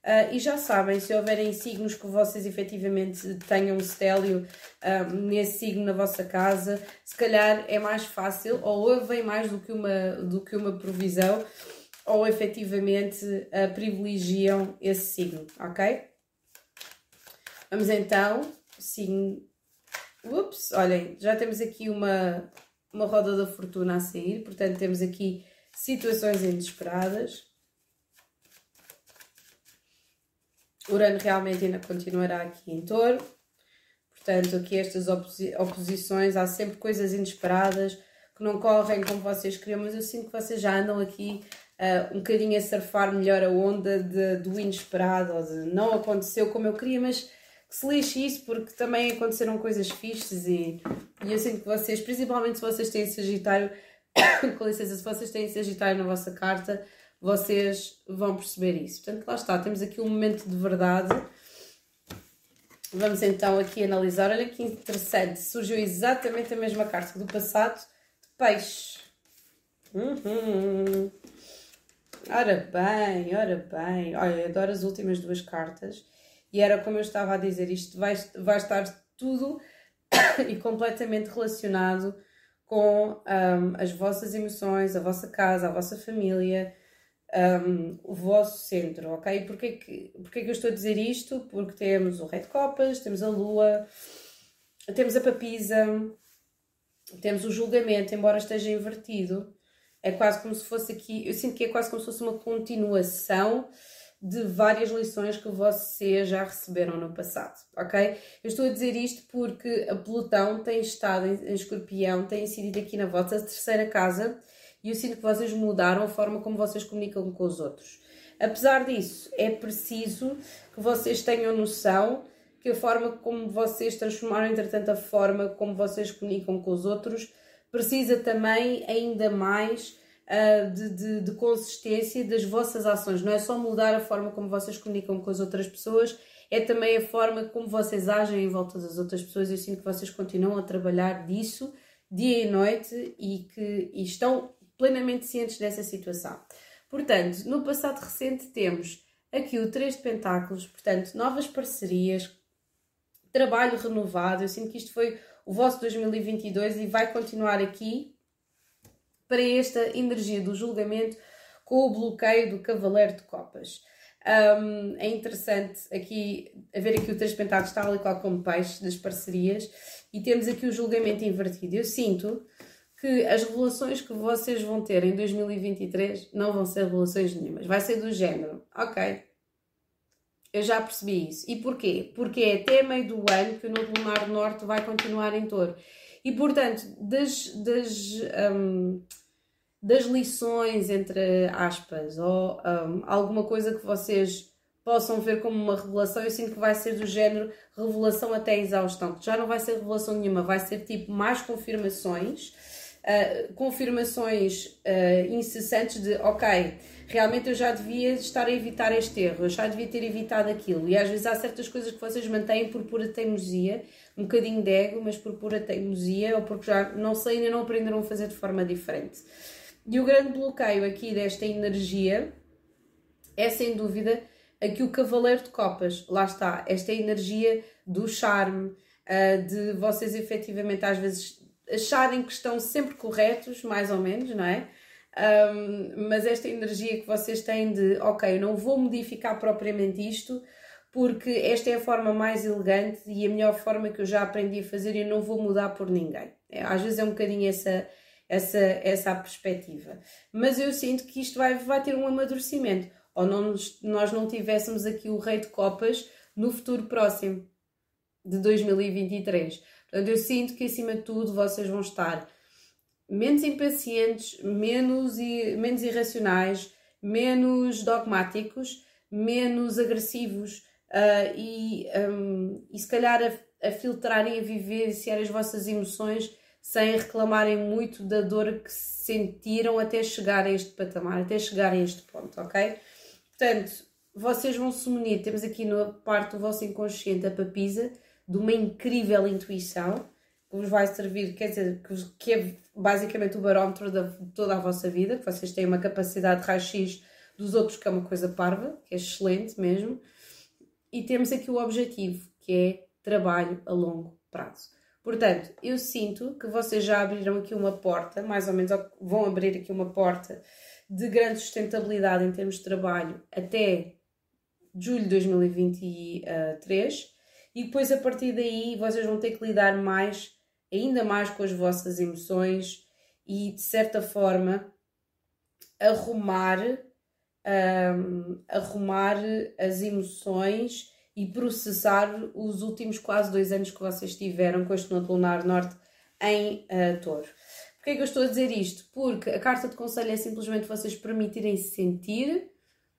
S1: Uh, e já sabem, se houverem signos que vocês efetivamente tenham um stélio uh, nesse signo na vossa casa, se calhar é mais fácil, ou ouvem mais do que uma, do que uma provisão, ou efetivamente uh, privilegiam esse signo, ok? Vamos então, signo. Ups, olhem, já temos aqui uma, uma roda da fortuna a sair, portanto, temos aqui situações inesperadas. Urano realmente ainda continuará aqui em touro. Portanto, aqui estas oposi oposições, há sempre coisas inesperadas que não correm como vocês queriam, mas eu sinto que vocês já andam aqui uh, um bocadinho a surfar melhor a onda de, do inesperado, ou de não aconteceu como eu queria, mas que se lixe isso porque também aconteceram coisas fixes e, e eu sinto que vocês, principalmente se vocês têm Sagitário, <coughs> com licença, se vocês têm Sagitário na vossa carta, vocês vão perceber isso. Portanto, lá está, temos aqui um momento de verdade. Vamos então aqui analisar. Olha que interessante, surgiu exatamente a mesma carta do passado de peixe. Uhum. Ora bem, ora bem. Olha, adoro as últimas duas cartas. E era como eu estava a dizer, isto vai, vai estar tudo <coughs> e completamente relacionado com um, as vossas emoções, a vossa casa, a vossa família, um, o vosso centro, ok? Porquê que, porquê que eu estou a dizer isto? Porque temos o Rei de Copas, temos a Lua, temos a Papisa, temos o julgamento, embora esteja invertido. É quase como se fosse aqui, eu sinto que é quase como se fosse uma continuação de várias lições que vocês já receberam no passado, ok? Eu estou a dizer isto porque a Plutão tem estado em, em escorpião, tem incidido aqui na vossa terceira casa e eu sinto que vocês mudaram a forma como vocês comunicam com os outros. Apesar disso, é preciso que vocês tenham noção que a forma como vocês transformaram, entretanto, a forma como vocês comunicam com os outros precisa também ainda mais uh, de, de, de, consistência das vossas ações. Não é só mudar a forma como vocês comunicam com as outras pessoas, é também a forma como vocês agem em volta das outras pessoas. Eu sinto que vocês continuam a trabalhar disso dia e noite e que e estão plenamente cientes dessa situação. Portanto, no passado recente temos aqui o 3 de Pentáculos, portanto, novas parcerias, trabalho renovado. Eu sinto que isto foi o vosso 2022 e vai continuar aqui para esta energia do julgamento com o bloqueio do Cavaleiro de Copas. Um, é interessante aqui ver aqui o três pentáculos tal e qual como peixe das parcerias e temos aqui o julgamento invertido. Eu sinto que as revelações que vocês vão ter em 2023 não vão ser revelações nenhumas. Vai ser do género, ok, eu já percebi isso. E porquê? Porque é até meio do ano que o Novo Lunar Norte vai continuar em touro. E portanto, das, das, um, das lições, entre aspas, ou um, alguma coisa que vocês possam ver como uma revelação, eu sinto que vai ser do género revelação até exaustão. Já não vai ser revelação nenhuma, vai ser tipo mais confirmações, uh, confirmações uh, incessantes de ok, realmente eu já devia estar a evitar este erro, eu já devia ter evitado aquilo. E às vezes há certas coisas que vocês mantêm por pura teimosia, um bocadinho de ego, mas por pura teimosia, ou porque já não sei, ainda não aprenderam a fazer de forma diferente. E o grande bloqueio aqui desta energia é sem dúvida aqui o Cavaleiro de Copas. Lá está, esta energia do charme, ah, de vocês efetivamente às vezes acharem que estão sempre corretos, mais ou menos, não é? Um, mas esta energia que vocês têm de, ok, não vou modificar propriamente isto, porque esta é a forma mais elegante e a melhor forma que eu já aprendi a fazer e eu não vou mudar por ninguém. É, às vezes é um bocadinho essa, essa, essa perspectiva. Mas eu sinto que isto vai, vai ter um amadurecimento. Ou não, nós não tivéssemos aqui o Rei de Copas no futuro próximo de 2023. Portanto, eu sinto que acima de tudo vocês vão estar menos impacientes, menos, menos irracionais, menos dogmáticos, menos agressivos uh, e, um, e se calhar a, a filtrarem, a vivenciar as vossas emoções sem reclamarem muito da dor que sentiram até chegar a este patamar, até chegar a este ponto, ok? Portanto, vocês vão se munir, temos aqui na parte do vosso inconsciente a papisa, de uma incrível intuição, que vos vai servir, quer dizer, que, é basicamente o barómetro de toda a vossa vida, que vocês têm uma capacidade de raio-x dos outros, que é uma coisa parva, que é excelente mesmo. E temos aqui o objetivo, que é trabalho a longo prazo. Portanto, eu sinto que vocês já abriram aqui uma porta, mais ou menos vão abrir aqui uma porta de grande sustentabilidade em termos de trabalho até julho de 2023 e depois a partir daí vocês vão ter que lidar mais, ainda mais com as vossas emoções e de certa forma arrumar, um, arrumar as emoções e processar os últimos quase dois anos que vocês tiveram com este nodo lunar norte em uh, touro. Porquê é que eu estou a dizer isto? Porque a carta de conselho é simplesmente vocês permitirem -se sentir.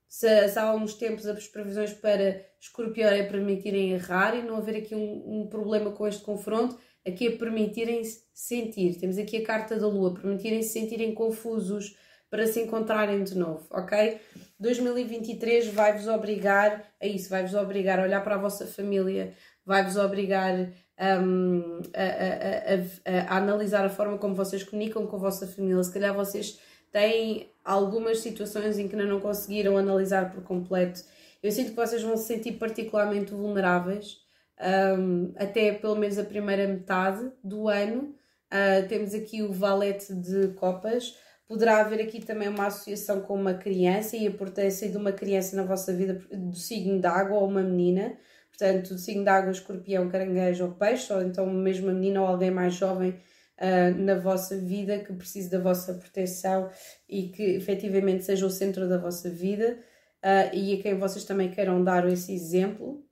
S1: Se, se, há uns tempos as previsões para escorpião é permitirem errar e não haver aqui um, um problema com este confronto, aqui é permitirem-se sentir. Temos aqui a carta da lua, permitirem-se sentirem confusos para se encontrarem de novo, ok? 2023 vai-vos obrigar a isso, vai-vos obrigar a olhar para a vossa família, vai-vos obrigar um, a, a, a, a, analisar a forma como vocês comunicam com a vossa família. Se calhar vocês têm algumas situações em que ainda não conseguiram analisar por completo. Eu sinto que vocês vão se sentir particularmente vulneráveis, um, até pelo menos a primeira metade do ano. Uh, temos aqui o valete de copas Poderá haver aqui também uma associação com uma criança e a importância de uma criança na vossa vida do signo de água ou uma menina. Portanto, do signo de água, escorpião, caranguejo ou peixe, ou então mesmo uma menina ou alguém mais jovem uh, na vossa vida que precise da vossa proteção e que efetivamente seja o centro da vossa vida uh, e a quem vocês também queiram dar esse exemplo.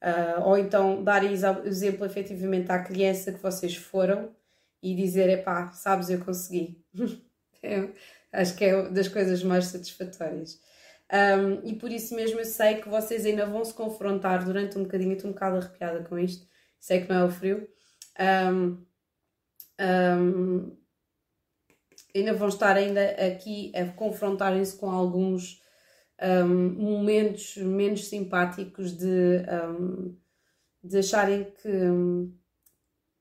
S1: Uh, ou então dar exemplo efetivamente à criança que vocês foram e dizer: epá, sabes, eu consegui. <laughs> É, acho que é das coisas mais satisfatórias. Um, e por isso mesmo eu sei que vocês ainda vão se confrontar durante um bocadinho, estou um bocado arrepiada com isto, sei que não é o frio. Um, um, ainda vão estar ainda aqui a confrontarem-se com alguns momentos menos simpáticos de, de acharem que,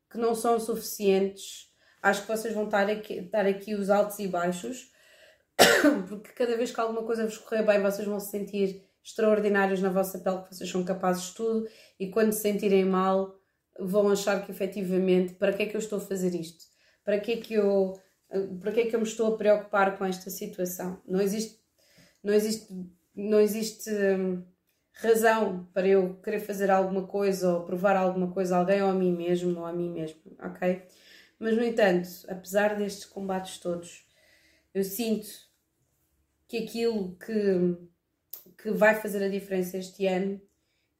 S1: que não são suficientes. Acho que vocês vão estar aqui, estar aqui os altos e baixos, <coughs> porque cada vez que alguma coisa vos correr bem, vocês vão se sentir extraordinários na vossa pele, que vocês são capazes de tudo, e quando se sentirem mal, vão achar que efetivamente, para que é que eu estou a fazer isto? Para que é que eu, para que é que eu me estou a preocupar com esta situação? Não existe, não existe não existe hum, razão para eu querer fazer alguma coisa ou provar alguma coisa a alguém ou a mim mesmo ou a mim mesmo, ok? Mas, no entanto, apesar destes combates todos, eu sinto que aquilo que, que vai fazer a diferença este ano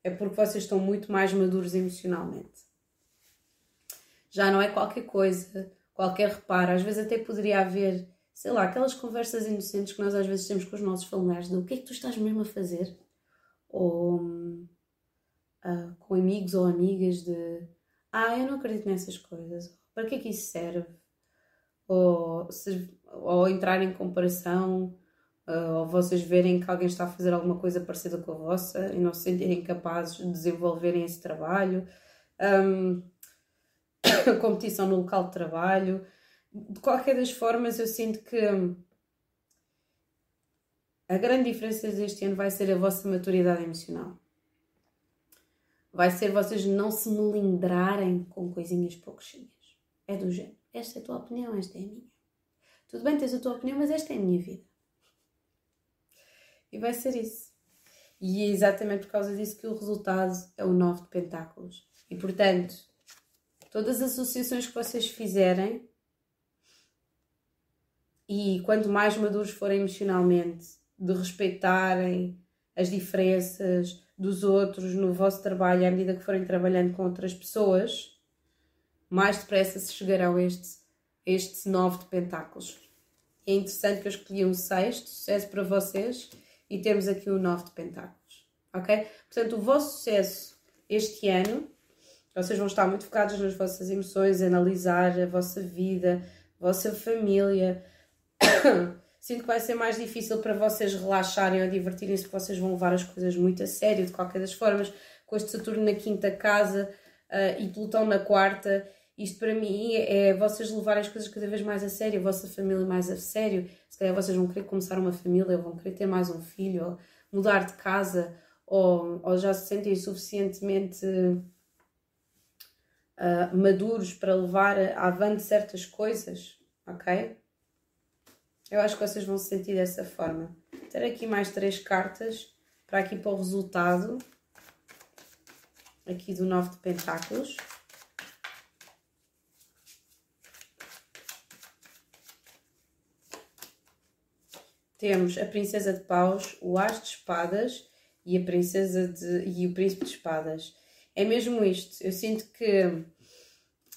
S1: é porque vocês estão muito mais maduros emocionalmente. Já não é qualquer coisa, qualquer reparo, às vezes até poderia haver, sei lá, aquelas conversas inocentes que nós às vezes temos com os nossos familiares de o que é que tu estás mesmo a fazer? Ou uh, com amigos ou amigas de ah, eu não acredito nessas coisas, para que é que isso serve? Ou, ou entrar em comparação uh, ou vocês verem que alguém está a fazer alguma coisa parecida com a vossa e não se sentirem capazes de desenvolverem esse trabalho, um, <coughs> competição no local de trabalho. De qualquer das formas, eu sinto que a grande diferença deste ano vai ser a vossa maturidade emocional. Vai ser vocês não se melindrarem com coisinhas pouquinhas. É do género. Esta é a tua opinião, esta é a minha. Tudo bem, tens a tua opinião, mas esta é a minha vida. E vai ser isso. E é exatamente por causa disso que o resultado é o 9 de Pentáculos. E portanto, todas as associações que vocês fizerem, e quanto mais maduros forem emocionalmente, de respeitarem as diferenças dos outros no vosso trabalho à medida que forem trabalhando com outras pessoas, mais depressa se chegarão a este, este 9 de Pentáculos. É interessante que eu escolhi um sexto, sucesso para vocês, e temos aqui o 9 de Pentáculos. Ok? Portanto, o vosso sucesso este ano, vocês vão estar muito focados nas vossas emoções, analisar a vossa vida, a vossa família. <coughs> Sinto que vai ser mais difícil para vocês relaxarem ou divertirem-se, porque vocês vão levar as coisas muito a sério, de qualquer das formas, com este Saturno na quinta casa uh, e Plutão na quarta isto para mim é vocês levarem as coisas cada vez mais a sério, a vossa família mais a sério. Se calhar vocês vão querer começar uma família, ou vão querer ter mais um filho, ou mudar de casa, ou, ou já se sentem suficientemente uh, maduros para levar avante certas coisas, ok? Eu acho que vocês vão se sentir dessa forma. Ter aqui mais três cartas para aqui para o resultado aqui do nove de pentáculos. temos a Princesa de Paus, o As de Espadas e a Princesa de, e o Príncipe de Espadas. É mesmo isto. Eu sinto que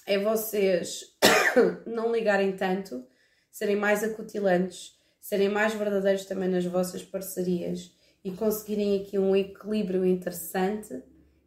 S1: é vocês <coughs> não ligarem tanto, serem mais acutilantes, serem mais verdadeiros também nas vossas parcerias e conseguirem aqui um equilíbrio interessante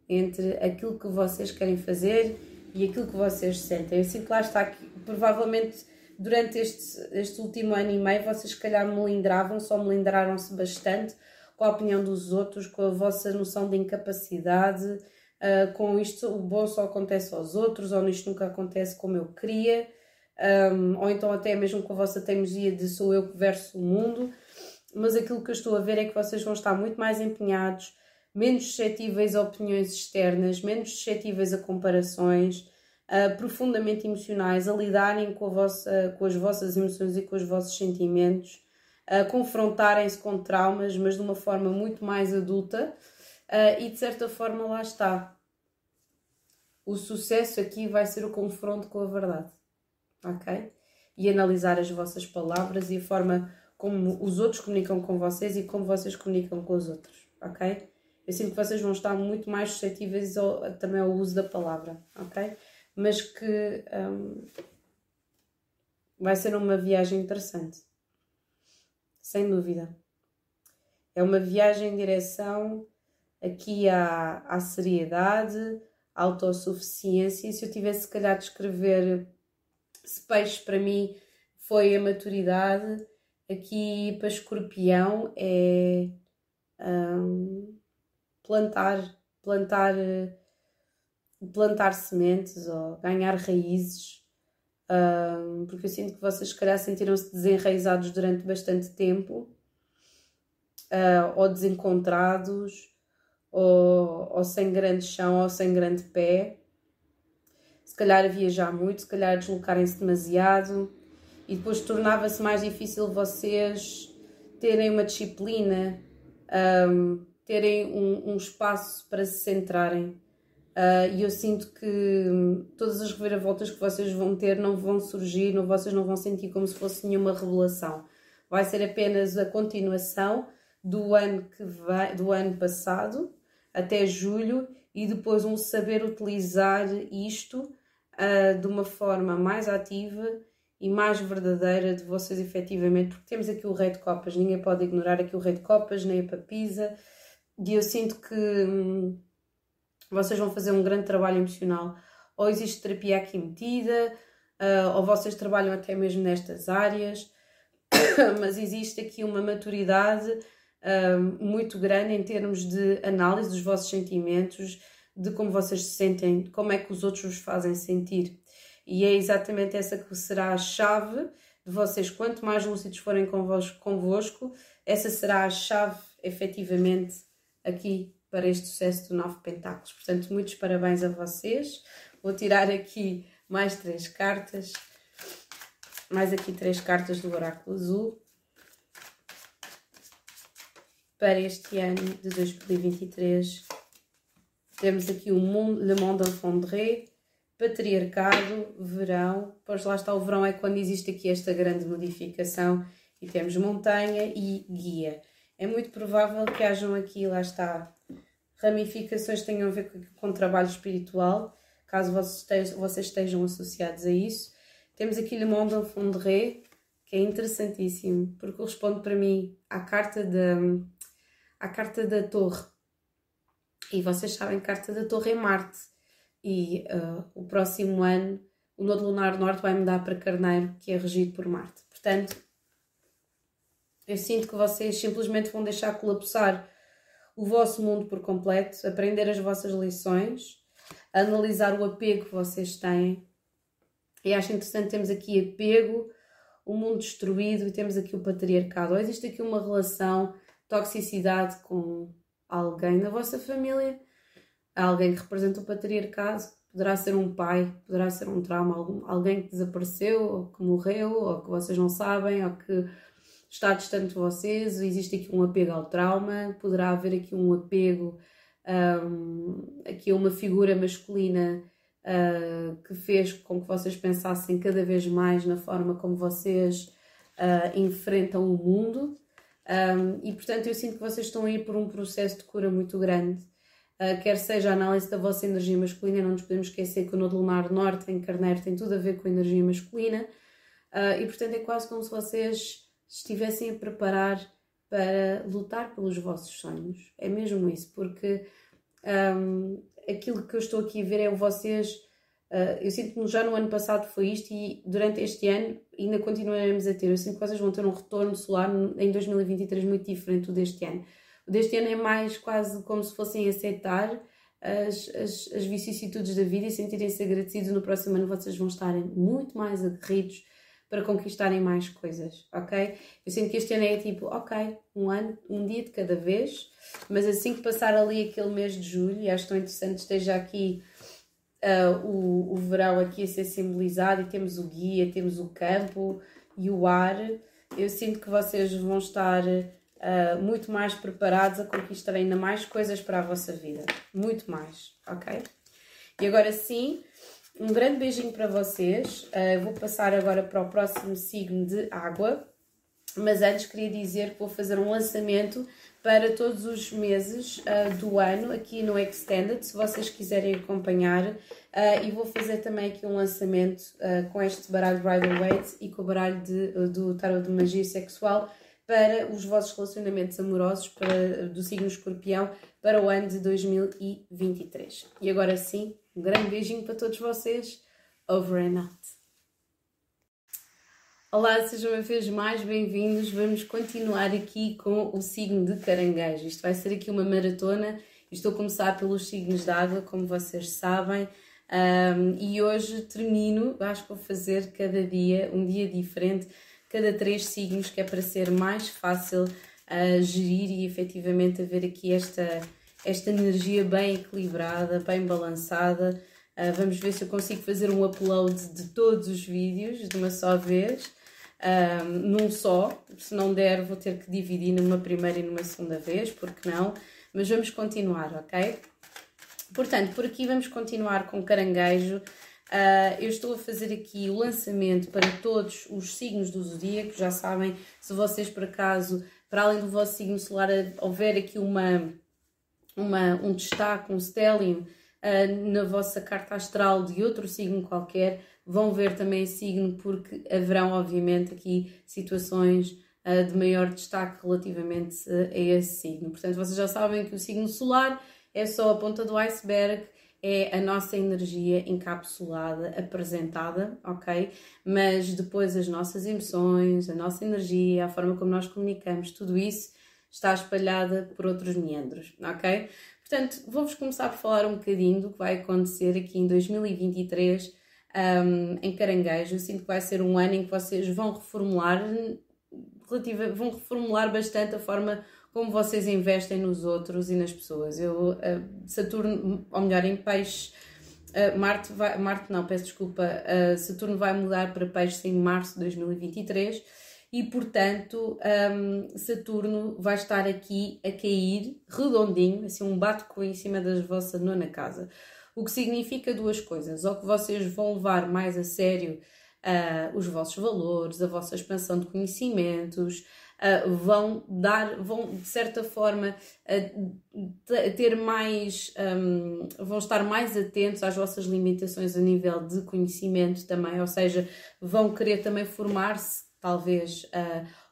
S1: entre aquilo que vocês querem fazer e aquilo que vocês sentem. Eu sinto que lá está aqui, provavelmente durante este, este último ano e meio vocês se calhar melindravam, só melindraram-se bastante com a opinião dos outros, com a vossa noção de incapacidade, uh, com isto o bom só acontece aos outros, ou isto nunca acontece como eu queria, um, ou então até mesmo com a vossa teimosia de sou eu que verso o mundo, mas aquilo que eu estou a ver é que vocês vão estar muito mais empenhados, menos suscetíveis a opiniões externas, menos suscetíveis a comparações, uh, profundamente emocionais, a lidarem com, a vossa, com as vossas emoções e com os vossos sentimentos, a confrontarem-se com traumas, mas de uma forma muito mais adulta. Uh, e de certa forma lá está. O sucesso aqui vai ser o confronto com a verdade, ok? E analisar as vossas palavras e a forma como os outros comunicam com vocês e como vocês comunicam com os outros, ok? Eu sinto que vocês vão estar muito mais suscetíveis ao, também ao uso da palavra, ok? mas que um, vai ser uma viagem interessante, sem dúvida. É uma viagem em direção aqui à, à seriedade, autossuficiência. Se eu tivesse, se calhar, de escrever se peixe para mim foi a maturidade, aqui para escorpião é um, plantar, plantar plantar sementes ou ganhar raízes, um, porque eu sinto que vocês, se calhar, sentiram-se desenraizados durante bastante tempo, uh, ou desencontrados, ou, ou sem grande chão, ou sem grande pé. Se calhar viajar muito, se calhar deslocarem-se demasiado, e depois tornava-se mais difícil vocês terem uma disciplina um, terem um, um, espaço para se centrarem. Uh, e eu sinto que todas as reviravoltas que vocês vão ter não vão surgir, não, vocês não vão sentir como se fosse nenhuma revelação. Vai ser apenas a continuação do ano que vai, do ano passado até julho e depois um saber utilizar isto uh, de uma forma mais ativa e mais verdadeira de vocês efetivamente, porque temos aqui o Rei de Copas, ninguém pode ignorar aqui o Rei de Copas, nem a Papisa, e eu sinto que hum, vocês vão fazer um grande trabalho emocional. Ou existe terapia aqui metida, uh, ou vocês trabalham até mesmo nestas áreas, <coughs> mas existe aqui uma maturidade muito grande em termos de análise dos vossos sentimentos, de como vocês se sentem, como é que os outros vos fazem sentir. E é exatamente essa que será a chave de vocês. Quanto mais lúcidos forem convosco essa será a chave, efetivamente, aqui para este sucesso do Nove Pentáculos. Portanto, muitos parabéns a vocês. Vou tirar aqui mais três cartas. Mais aqui três cartas do Oráculo Azul. Para este ano de 2023. Temos aqui o Le Monde Enfondré, Patriarcado, Verão. Pois lá está, o verão é quando existe aqui esta grande modificação. E temos Montanha e Guia. É muito provável que hajam aqui, lá está, ramificações que tenham a ver com, com trabalho espiritual, caso vocês estejam, vocês estejam associados a isso. Temos aqui Le Monde Enfondré, que é interessantíssimo, porque corresponde para mim à carta da, à carta da Torre. E vocês sabem que a carta da Torre é Marte. E uh, o próximo ano, o Nodo Lunar Norte vai mudar para Carneiro, que é regido por Marte. Portanto, eu sinto que vocês simplesmente vão deixar colapsar o vosso mundo por completo, aprender as vossas lições, analisar o apego que vocês têm. E acho interessante temos aqui apego, o mundo destruído e temos aqui o patriarcado. Ou existe aqui uma relação, toxicidade com alguém na vossa família, alguém que representa o patriarcado. Poderá ser um pai, poderá ser um trauma, alguém que desapareceu, ou que morreu, ou que vocês não sabem, ou que está distante de vocês, existe aqui um apego ao trauma, poderá haver aqui um apego um, aqui a uma figura masculina uh, que fez com que vocês pensassem cada vez mais na forma como vocês uh, enfrentam o mundo. Um, e portanto, eu sinto que vocês estão a ir por um processo de cura muito grande. Uh, quer seja a análise da vossa energia masculina, não nos podemos esquecer que o Nodo Lunar Norte em Carneiro tem tudo a ver com a energia masculina, uh, e portanto é quase como se vocês estivessem a preparar para lutar pelos vossos sonhos. É mesmo isso, porque um, aquilo que eu estou aqui a ver é vocês. Uh, eu sinto que já no ano passado foi isto e durante este ano ainda continuaremos a ter. Eu sinto que vocês vão ter um retorno solar em 2023 muito diferente do deste ano. O deste ano é mais quase como se fossem aceitar as, as, as vicissitudes da vida e sentirem-se agradecidos. No próximo ano vocês vão estar muito mais aguerridos para conquistarem mais coisas, ok? Eu sinto que este ano é tipo, ok, um ano, um dia de cada vez, mas assim que passar ali aquele mês de julho, e acho tão interessante esteja aqui uh, o, o verão aqui a ser simbolizado, e temos o guia, temos o campo e o ar, eu sinto que vocês vão estar uh, muito mais preparados a conquistar ainda mais coisas para a vossa vida, muito mais, ok? E agora sim, um grande beijinho para vocês. Uh, vou passar agora para o próximo signo de água. Mas antes queria dizer que vou fazer um lançamento para todos os meses uh, do ano aqui no Extended, se vocês quiserem acompanhar. Uh, e vou fazer também aqui um lançamento uh, com este baralho Rider Waite e com o baralho de, do Tarot de Magia Sexual para os vossos relacionamentos amorosos para, do signo escorpião para o ano de 2023. E agora sim, um grande beijinho para todos vocês. Over and out. Olá, sejam uma vez mais bem-vindos. Vamos continuar aqui com o signo de caranguejo. Isto vai ser aqui uma maratona. Estou a começar pelos signos de água, como vocês sabem. Um, e hoje termino, acho que vou fazer cada dia um dia diferente, cada três signos, que é para ser mais fácil uh, gerir e efetivamente haver aqui esta esta energia bem equilibrada, bem balançada. Uh, vamos ver se eu consigo fazer um upload de todos os vídeos de uma só vez. Um, num só. Se não der, vou ter que dividir numa primeira e numa segunda vez, porque não? Mas vamos continuar, ok? Portanto, por aqui vamos continuar com caranguejo. Uh, eu estou a fazer aqui o lançamento para todos os signos do zodíaco. Já sabem, se vocês por acaso, para além do vosso signo solar, houver aqui uma, uma, um destaque, um stellium uh, na vossa carta astral de outro signo qualquer, vão ver também esse signo, porque haverão, obviamente, aqui situações uh, de maior destaque relativamente a esse signo. Portanto, vocês já sabem que o signo solar é só a ponta do iceberg, é a nossa energia encapsulada, apresentada, ok? Mas depois as nossas emoções, a nossa energia, a forma como nós comunicamos, tudo isso está espalhada por outros meandros, ok? Portanto, vou-vos começar por falar um bocadinho do que vai acontecer aqui em 2023 um, em Caranguejo. Eu sinto que vai ser um ano em que vocês vão reformular, relativa, vão reformular bastante a forma como vocês investem nos outros e nas pessoas. Eu, uh, Saturno, ou melhor, em peixe, uh, Marte, vai, Marte não, peço desculpa, uh, Saturno vai mudar para peixe em março de 2023 e, portanto, um, Saturno vai estar aqui a cair redondinho, assim um bate-com em cima da vossa nona casa. O que significa duas coisas, ou que vocês vão levar mais a sério uh, os vossos valores, a vossa expansão de conhecimentos, uh, vão dar, vão de certa forma uh, ter mais, um, vão estar mais atentos às vossas limitações a nível de conhecimento também, ou seja, vão querer também formar-se, talvez,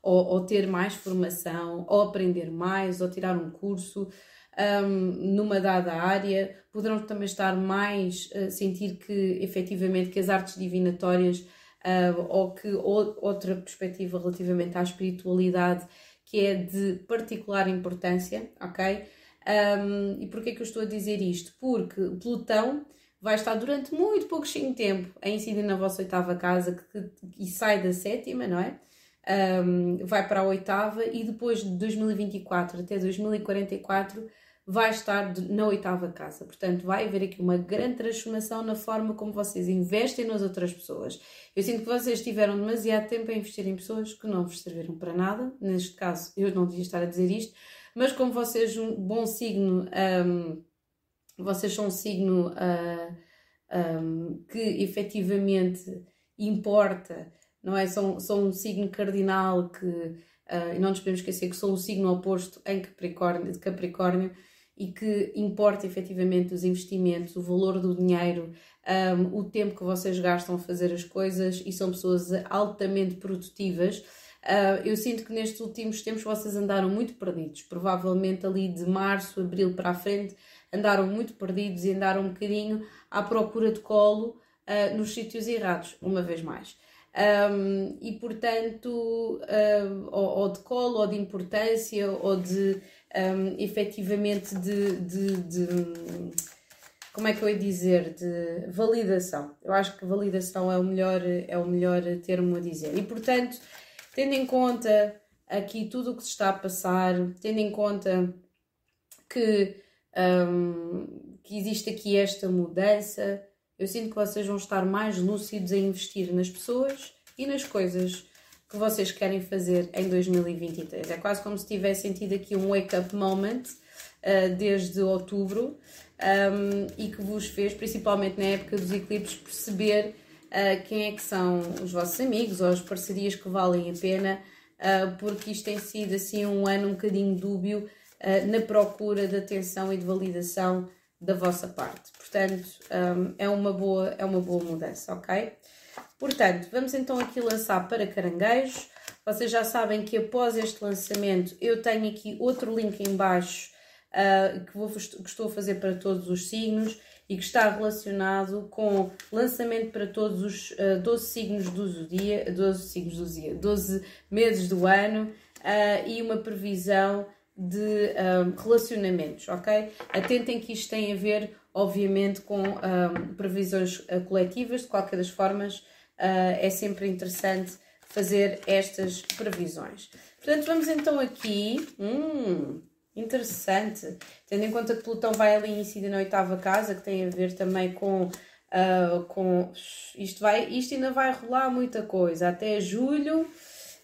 S1: ou, ou, ter mais formação, ou aprender mais, ou tirar um curso. Um, numa dada área, poderão também estar mais a sentir que efetivamente que as artes divinatórias uh, ou que ou, outra perspectiva relativamente à espiritualidade que é de particular importância, ok? Um, e porquê que eu estou a dizer isto? Porque Plutão vai estar durante muito pouquinho tempo a incidir na vossa oitava casa que, e sai da sétima, não é? Um, vai para a oitava e depois de 2024 até 2044 vai estar na oitava casa. Portanto, vai haver aqui uma grande transformação na forma como vocês investem nas outras pessoas. Eu sinto que vocês tiveram demasiado tempo a investir em pessoas que não vos serviram para nada. Neste caso, eu não devia estar a dizer isto, mas como vocês, um bom signo, um, vocês são um signo uh, um, que efetivamente importa, não é? São, são um signo cardinal que. Uh, não nos podemos esquecer que sou o signo oposto em Capricórnio, de Capricórnio e que importa efetivamente os investimentos, o valor do dinheiro, um, o tempo que vocês gastam a fazer as coisas e são pessoas altamente produtivas. Uh, eu sinto que nestes últimos tempos vocês andaram muito perdidos, provavelmente ali de março, abril para a frente, andaram muito perdidos e andaram um bocadinho à procura de colo uh, nos sítios errados, uma vez mais. Um, e portanto, ou, ou, de colo, ou de importância, ou de um, efetivamente de, de, de, como é que eu ia dizer, de validação. Eu acho que validação é o melhor, é o melhor termo a dizer. E portanto, tendo em conta aqui tudo o que se está a passar, tendo em conta que, um, que existe aqui esta mudança, eu sinto que vocês vão estar mais lúcidos a investir nas pessoas e nas coisas que vocês querem fazer em 2023. É quase como se tivessem tido aqui um wake-up moment uh, desde outubro um, e que vos fez, principalmente na época dos eclipses, perceber uh, quem é que são os vossos amigos ou as parcerias que valem a pena, uh, porque isto tem sido assim um ano um bocadinho dúbio na procura de atenção e de validação da vossa parte. Portanto, um, é, uma boa, é uma boa mudança, ok? Portanto, vamos então aqui lançar para caranguejos. Vocês já sabem que após este lançamento eu tenho aqui outro link em baixo uh, que, que estou a fazer para todos os signos e que está relacionado com lançamento para todos os uh, 12 signos do zodíaco, 12 signos do zodíaco, 12 meses do ano uh, e uma previsão de um, relacionamentos, ok? Atentem que isto tem a ver, obviamente, com um, previsões uh, coletivas, de qualquer das formas, uh, é sempre interessante fazer estas previsões. Portanto, vamos então aqui. Hum, interessante. Tendo em conta que Plutão vai ali incidir na oitava casa, que tem a ver também com Uh, com isto vai isto ainda vai rolar muita coisa até julho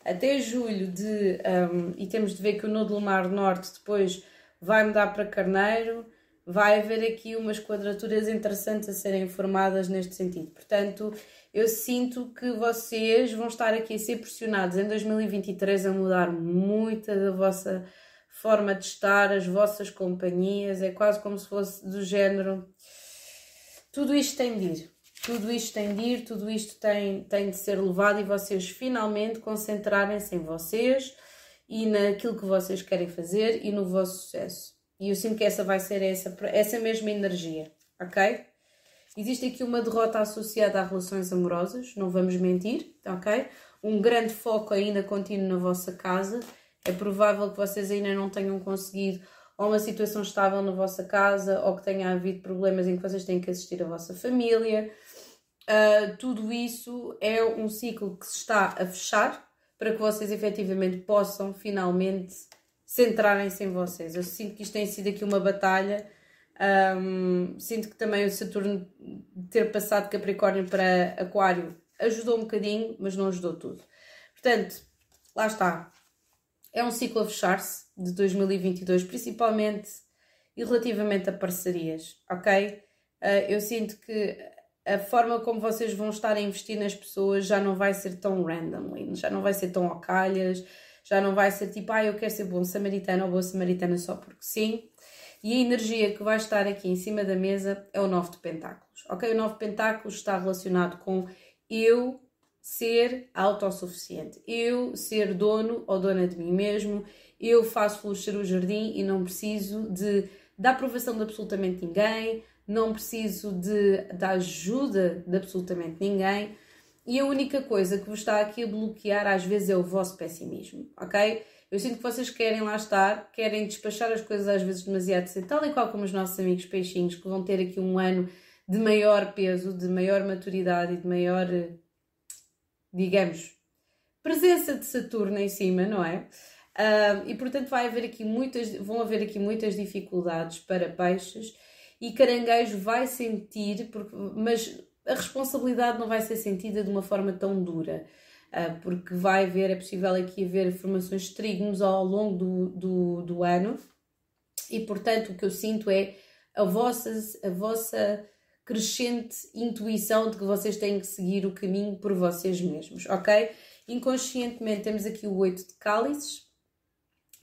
S1: até julho de um, e temos de ver que o Nodo do Mar Norte depois vai mudar para Carneiro vai haver aqui umas quadraturas interessantes a serem formadas neste sentido. Portanto, eu sinto que vocês vão estar aqui a ser pressionados em 2023 a mudar muita da vossa forma de estar, as vossas companhias. É quase como se fosse do género. Tudo isto tem de ir. Tudo isto tem de ir, tudo isto tem, tem de ser levado e vocês finalmente concentrarem-se em vocês e naquilo que vocês querem fazer e no vosso sucesso. E eu sinto que essa vai ser essa, essa mesma energia, ok? Existe aqui uma derrota associada a relações amorosas, não vamos mentir, ok? Um grande foco ainda contínuo na vossa casa. É provável que vocês ainda não tenham conseguido ou uma situação estável na vossa casa ou que tenha havido problemas em que vocês têm que assistir a vossa família. Uh, tudo isso é um ciclo que se está a fechar para que vocês efetivamente possam finalmente centrarem-se em vocês. Eu sinto que isto tem sido aqui uma batalha. Um, sinto que também o Saturno ter passado Capricórnio para Aquário ajudou um bocadinho, mas não ajudou tudo. Portanto, lá está. É um ciclo a fechar-se de 2022, principalmente e relativamente a parcerias, ok? Uh, eu sinto que a forma como vocês vão estar a investir nas pessoas já não vai ser tão randomly, já não vai ser tão ao calhas, já não vai ser tipo, ah, eu quero ser bom samaritano ou boa samaritana só porque sim. E a energia que vai estar aqui em cima da mesa é o Nove de Pentáculos. Ok? O Nove de Pentáculos está relacionado com eu ser autossuficiente, eu ser dono ou dona de mim mesmo, eu faço florescer o jardim e não preciso de, da aprovação de absolutamente ninguém, não preciso de, da ajuda de absolutamente ninguém e a única coisa que vos está aqui a bloquear às vezes é o vosso pessimismo, ok? Eu sinto que vocês querem lá estar, querem despachar as coisas às vezes demasiado cedo, tal e qual como os nossos amigos peixinhos que vão ter aqui um ano de maior peso, de maior maturidade e de maior, digamos, presença de Saturno em cima, não é? Uh, e portanto vai haver aqui muitas, vão haver aqui muitas dificuldades para peixes e caranguejo vai sentir, mas a responsabilidade não vai ser sentida de uma forma tão dura, ah, porque vai haver, é possível aqui haver formações de trígonos ao longo do, do, do ano, e portanto o que eu sinto é a vossa, a vossa crescente intuição de que vocês têm que seguir o caminho por vocês mesmos, ok? Inconscientemente temos aqui o oito de cálices,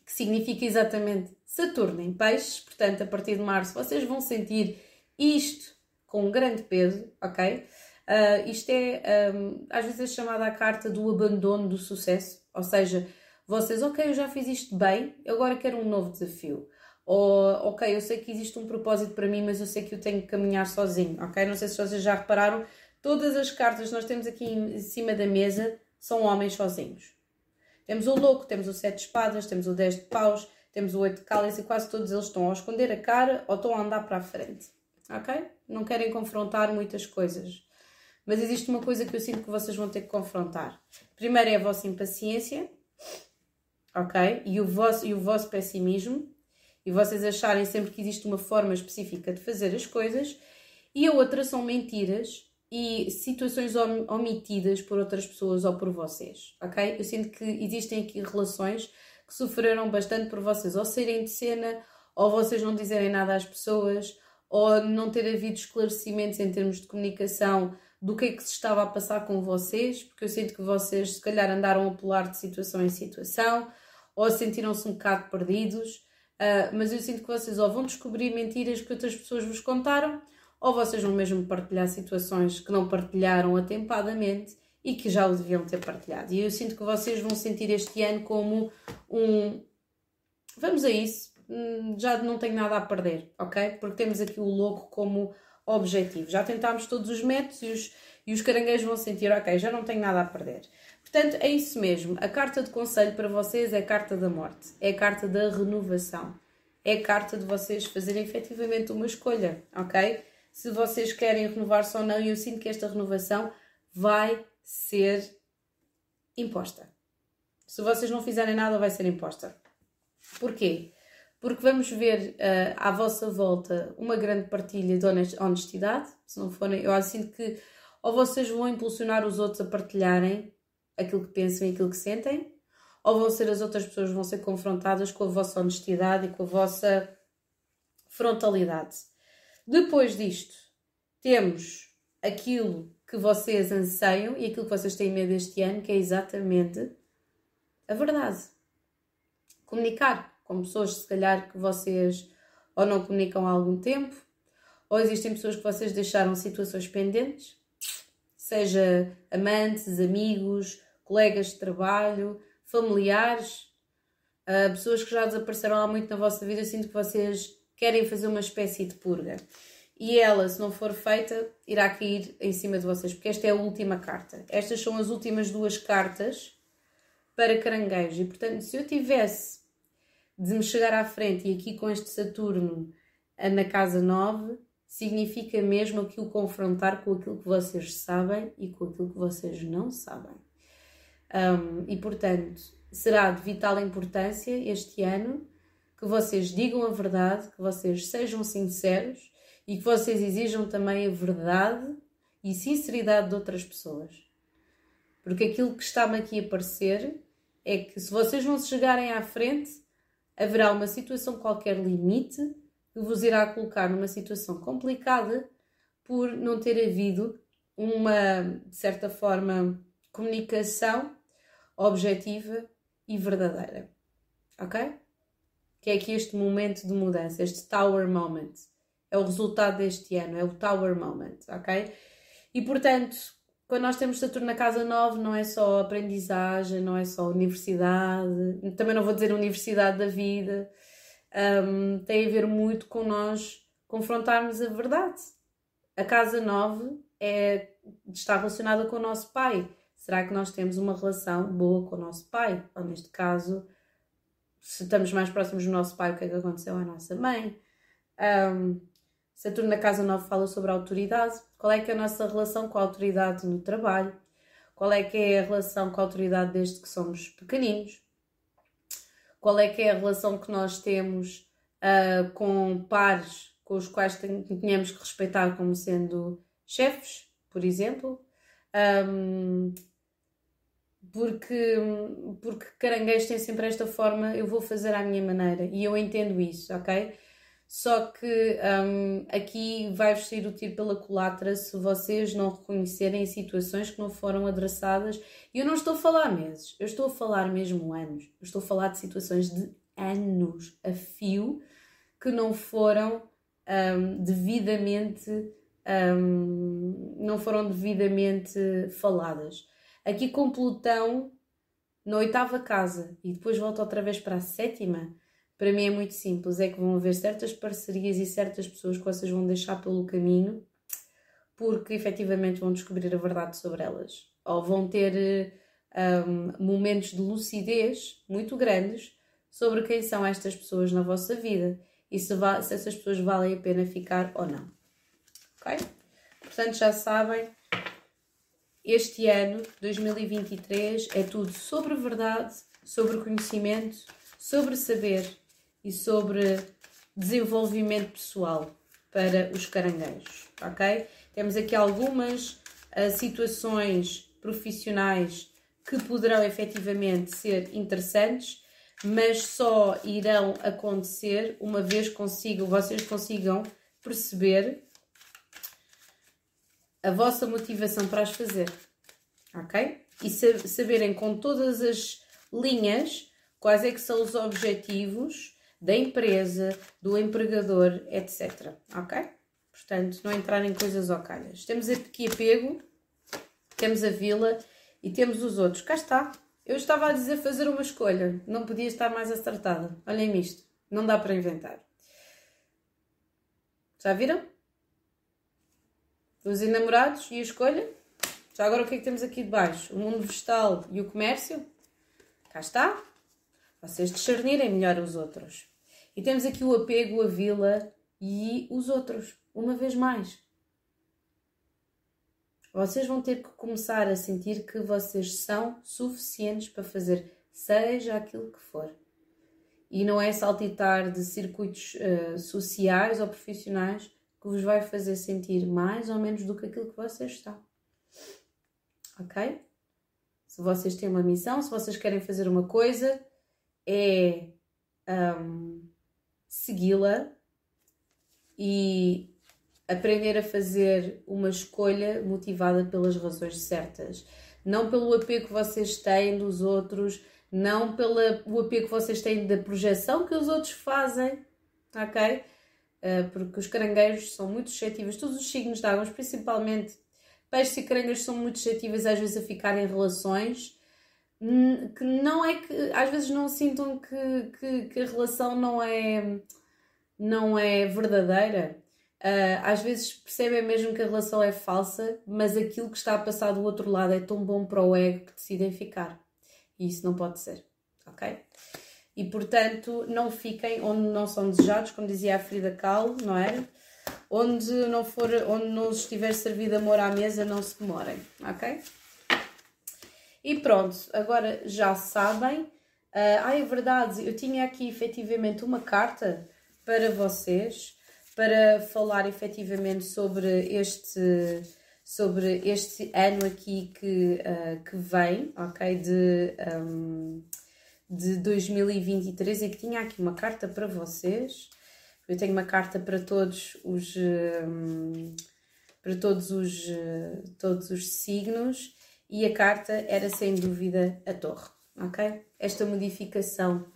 S1: que significa exatamente Saturno em peixes, portanto a partir de março vocês vão sentir isto com um grande peso, ok? Uh, isto é, um, às vezes, é chamada a carta do abandono do sucesso, ou seja, vocês, ok, eu já fiz isto bem, agora quero um novo desafio. Ou, ok, eu sei que existe um propósito para mim, mas eu sei que eu tenho que caminhar sozinho, ok? Não sei se vocês já repararam, todas as cartas que nós temos aqui em cima da mesa são homens sozinhos. Temos o louco, temos o sete de espadas, temos o dez de paus, temos o oito de cálice e quase todos eles estão a esconder a cara ou estão a andar para a frente ok? Não querem confrontar muitas coisas. Mas existe uma coisa que eu sinto que vocês vão ter que confrontar. Primeiro é a vossa impaciência, ok? E o vosso, e o vosso pessimismo. E vocês acharem sempre que existe uma forma específica de fazer as coisas. E a outra são mentiras e situações omitidas por outras pessoas ou por vocês, ok? Eu sinto que existem aqui relações que sofreram bastante por vocês ou saírem de cena, ou vocês não dizerem nada às pessoas, ou não ter havido esclarecimentos em termos de comunicação do que é que se estava a passar com vocês, porque eu sinto que vocês se calhar andaram a pular de situação em situação, ou sentiram-se um bocado perdidos, uh, mas eu sinto que vocês ou vão descobrir mentiras que outras pessoas vos contaram, ou vocês vão mesmo partilhar situações que não partilharam atempadamente e que já o deviam ter partilhado. E eu sinto que vocês vão sentir este ano como um. Vamos a isso, Hum, já não tenho nada a perder, ok? Porque temos aqui o louco como objetivo. Já tentámos todos os métodos e os, e os caranguejos vão sentir, ok, já não tenho nada a perder. Portanto, é isso mesmo. A carta de conselho para vocês é a carta da morte, é a carta da renovação, é a carta de vocês fazerem efetivamente uma escolha, ok? Se vocês querem renovar-se ou não, e eu sinto que esta renovação vai ser imposta. Se vocês não fizerem nada, vai ser imposta. Porquê? porque vamos ver uh, à vossa volta uma grande partilha de honestidade. Se não forem, eu sinto que ou vocês vão impulsionar os outros a partilharem aquilo que pensam e aquilo que sentem, ou vão ser as outras pessoas vão ser confrontadas com a vossa honestidade e com a vossa frontalidade. Depois disto, temos aquilo que vocês anseiam e aquilo que vocês têm medo este ano, que é exatamente a verdade. Comunicar com pessoas, se calhar, que vocês ou não comunicam há algum tempo, ou existem pessoas que vocês deixaram situações pendentes, seja amantes, amigos, colegas de trabalho, familiares, uh, pessoas que já desapareceram há muito na vossa vida, eu sinto que vocês querem fazer uma espécie de purga. E ela, se não for feita, irá cair em cima de vocês, porque esta é a última carta. Estas são as últimas duas cartas para caranguejo. E portanto, se eu tivesse de me chegar à frente, e aqui com este Saturno na casa 9, significa mesmo aqui o confrontar com aquilo que vocês sabem e com aquilo que vocês não sabem. Um, e portanto, será de vital importância este ano que vocês digam a verdade, que vocês sejam sinceros e que vocês exijam também a verdade e sinceridade de outras pessoas. Porque aquilo que está-me aqui a parecer é que se vocês não se chegarem à frente, haverá uma situação qualquer limite que vos irá colocar numa situação complicada por não ter havido uma, de certa forma, comunicação objetiva e verdadeira. Ok? Que é aqui este momento de mudança, este Tower Moment. É o resultado deste ano, é o Tower Moment, ok? E portanto, quando nós temos Saturno na casa 9, não é só aprendizagem, não é só universidade, também não vou dizer universidade da vida, um, tem a ver muito com nós confrontarmos a verdade. A casa 9 é, está relacionada com o nosso pai. Será que nós temos uma relação boa com o nosso pai? Ou neste caso, se estamos mais próximos do nosso pai, o que é que aconteceu à nossa mãe? Um, Saturno na casa 9 fala sobre a autoridade. Qual é que é a nossa relação com a autoridade no trabalho? Qual é que é a relação com a autoridade desde que somos pequeninos? Qual é que é a relação que nós temos uh, com pares com os quais tínhamos que respeitar como sendo chefes, por exemplo? Um, porque, porque caranguejo tem sempre esta forma, eu vou fazer à minha maneira e eu entendo isso, ok? Só que um, aqui vai-vos sair o tiro pela culatra se vocês não reconhecerem situações que não foram adressadas. E eu não estou a falar meses, eu estou a falar mesmo anos. Eu estou a falar de situações de anos a fio que não foram um, devidamente um, não foram devidamente faladas. Aqui com Plutão na oitava casa e depois volta outra vez para a sétima para mim é muito simples, é que vão haver certas parcerias e certas pessoas que vocês vão deixar pelo caminho porque efetivamente vão descobrir a verdade sobre elas ou vão ter um, momentos de lucidez muito grandes sobre quem são estas pessoas na vossa vida e se, se essas pessoas valem a pena ficar ou não. Ok? Portanto, já sabem, este ano, 2023, é tudo sobre verdade, sobre conhecimento, sobre saber e sobre desenvolvimento pessoal para os caranguejos, ok? Temos aqui algumas uh, situações profissionais que poderão efetivamente ser interessantes, mas só irão acontecer uma vez consigam, vocês consigam perceber a vossa motivação para as fazer, ok? E saberem com todas as linhas quais é que são os objetivos da empresa, do empregador, etc. Ok? Portanto, não entrar em coisas ocalhas. Temos aqui apego, temos a vila e temos os outros. Cá está. Eu estava a dizer fazer uma escolha. Não podia estar mais acertada. Olhem isto. Não dá para inventar. Já viram? Os enamorados e a escolha. Já agora o que é que temos aqui de baixo? O mundo vegetal e o comércio. Cá está. Vocês discernirem melhor os outros. E temos aqui o apego, a vila e os outros, uma vez mais. Vocês vão ter que começar a sentir que vocês são suficientes para fazer seja aquilo que for. e não é saltitar de circuitos uh, sociais ou profissionais que vos vai fazer sentir mais ou menos do que aquilo que vocês estão. Ok? Se vocês têm uma missão, se vocês querem fazer uma coisa, é um, segui-la e aprender a fazer uma escolha motivada pelas razões certas. Não pelo apego que vocês têm dos outros, não pelo apego que vocês têm da projeção que os outros fazem, ok? Eh, porque os caranguejos são muito suscetíveis, todos os signos de águas, principalmente peixes e caranguejos, são muito suscetíveis às vezes a ficar em relações que não é que às vezes não sintam que, que, que a relação não é, não é verdadeira. Uh, às vezes percebem mesmo que a relação é falsa, mas aquilo que está a passar do outro lado é tão bom para o ego que decidem ficar. E isso não pode ser, ok? e portanto não fiquem onde não são desejados, como dizia a Frida Kahlo, não é? Onde não for, onde não estiver servido amor à mesa, não se demorem, ok? E pronto, agora já sabem. Uh, ah, é verdade, eu tinha aqui efetivamente uma carta para vocês para falar efetivamente sobre este sobre este ano aqui que, uh, que vem, ok? De um, de 2023 e que tinha aqui uma carta para vocês. Eu tenho uma carta para todos os hum, para todos os todos os signos e a carta era sem dúvida a torre, ok? Esta modificação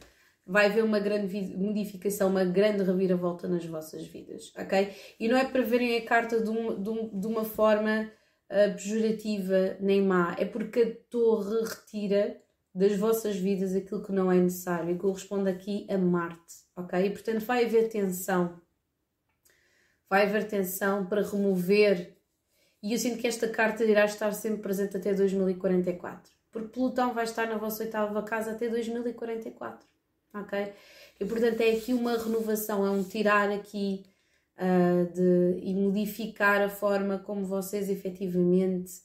S1: vai haver uma grande modificação, uma grande reviravolta nas vossas vidas, ok? E não é para verem a carta de, um, de, um, de uma forma uh, pejorativa nem má, é porque a torre retira das vossas vidas aquilo que não é necessário e corresponde aqui a Marte, ok? E portanto vai haver tensão, vai haver tensão para remover. E eu sinto que esta carta irá estar sempre presente até 2044, porque Plutão vai estar na vossa oitava casa até 2044, ok? E portanto é aqui uma renovação, é um tirar aqui uh, de, e modificar a forma como vocês efetivamente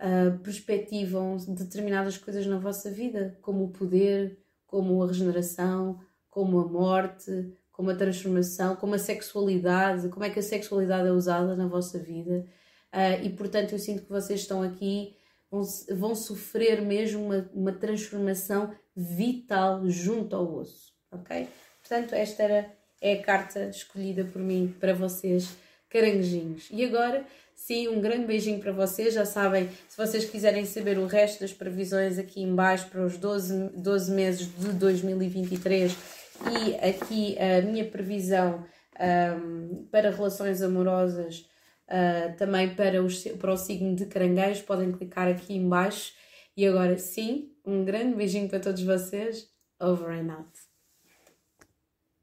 S1: uh, perspectivam determinadas coisas na vossa vida, como o poder, como a regeneração, como a morte, como a transformação, como a sexualidade, como é que a sexualidade é usada na vossa vida. Uh, e portanto, eu sinto que vocês estão aqui, vão, vão sofrer mesmo uma, uma transformação vital junto ao osso, ok? Portanto, esta era, é a carta escolhida por mim para vocês, caranguejinhos. E agora Sim, um grande beijinho para vocês. Já sabem, se vocês quiserem saber o resto das previsões aqui em baixo para os 12, 12 meses de 2023 e aqui a minha previsão um, para relações amorosas uh, também para, os, para o signo de caranguejo, podem clicar aqui em baixo. E agora sim, um grande beijinho para todos vocês. Over and out.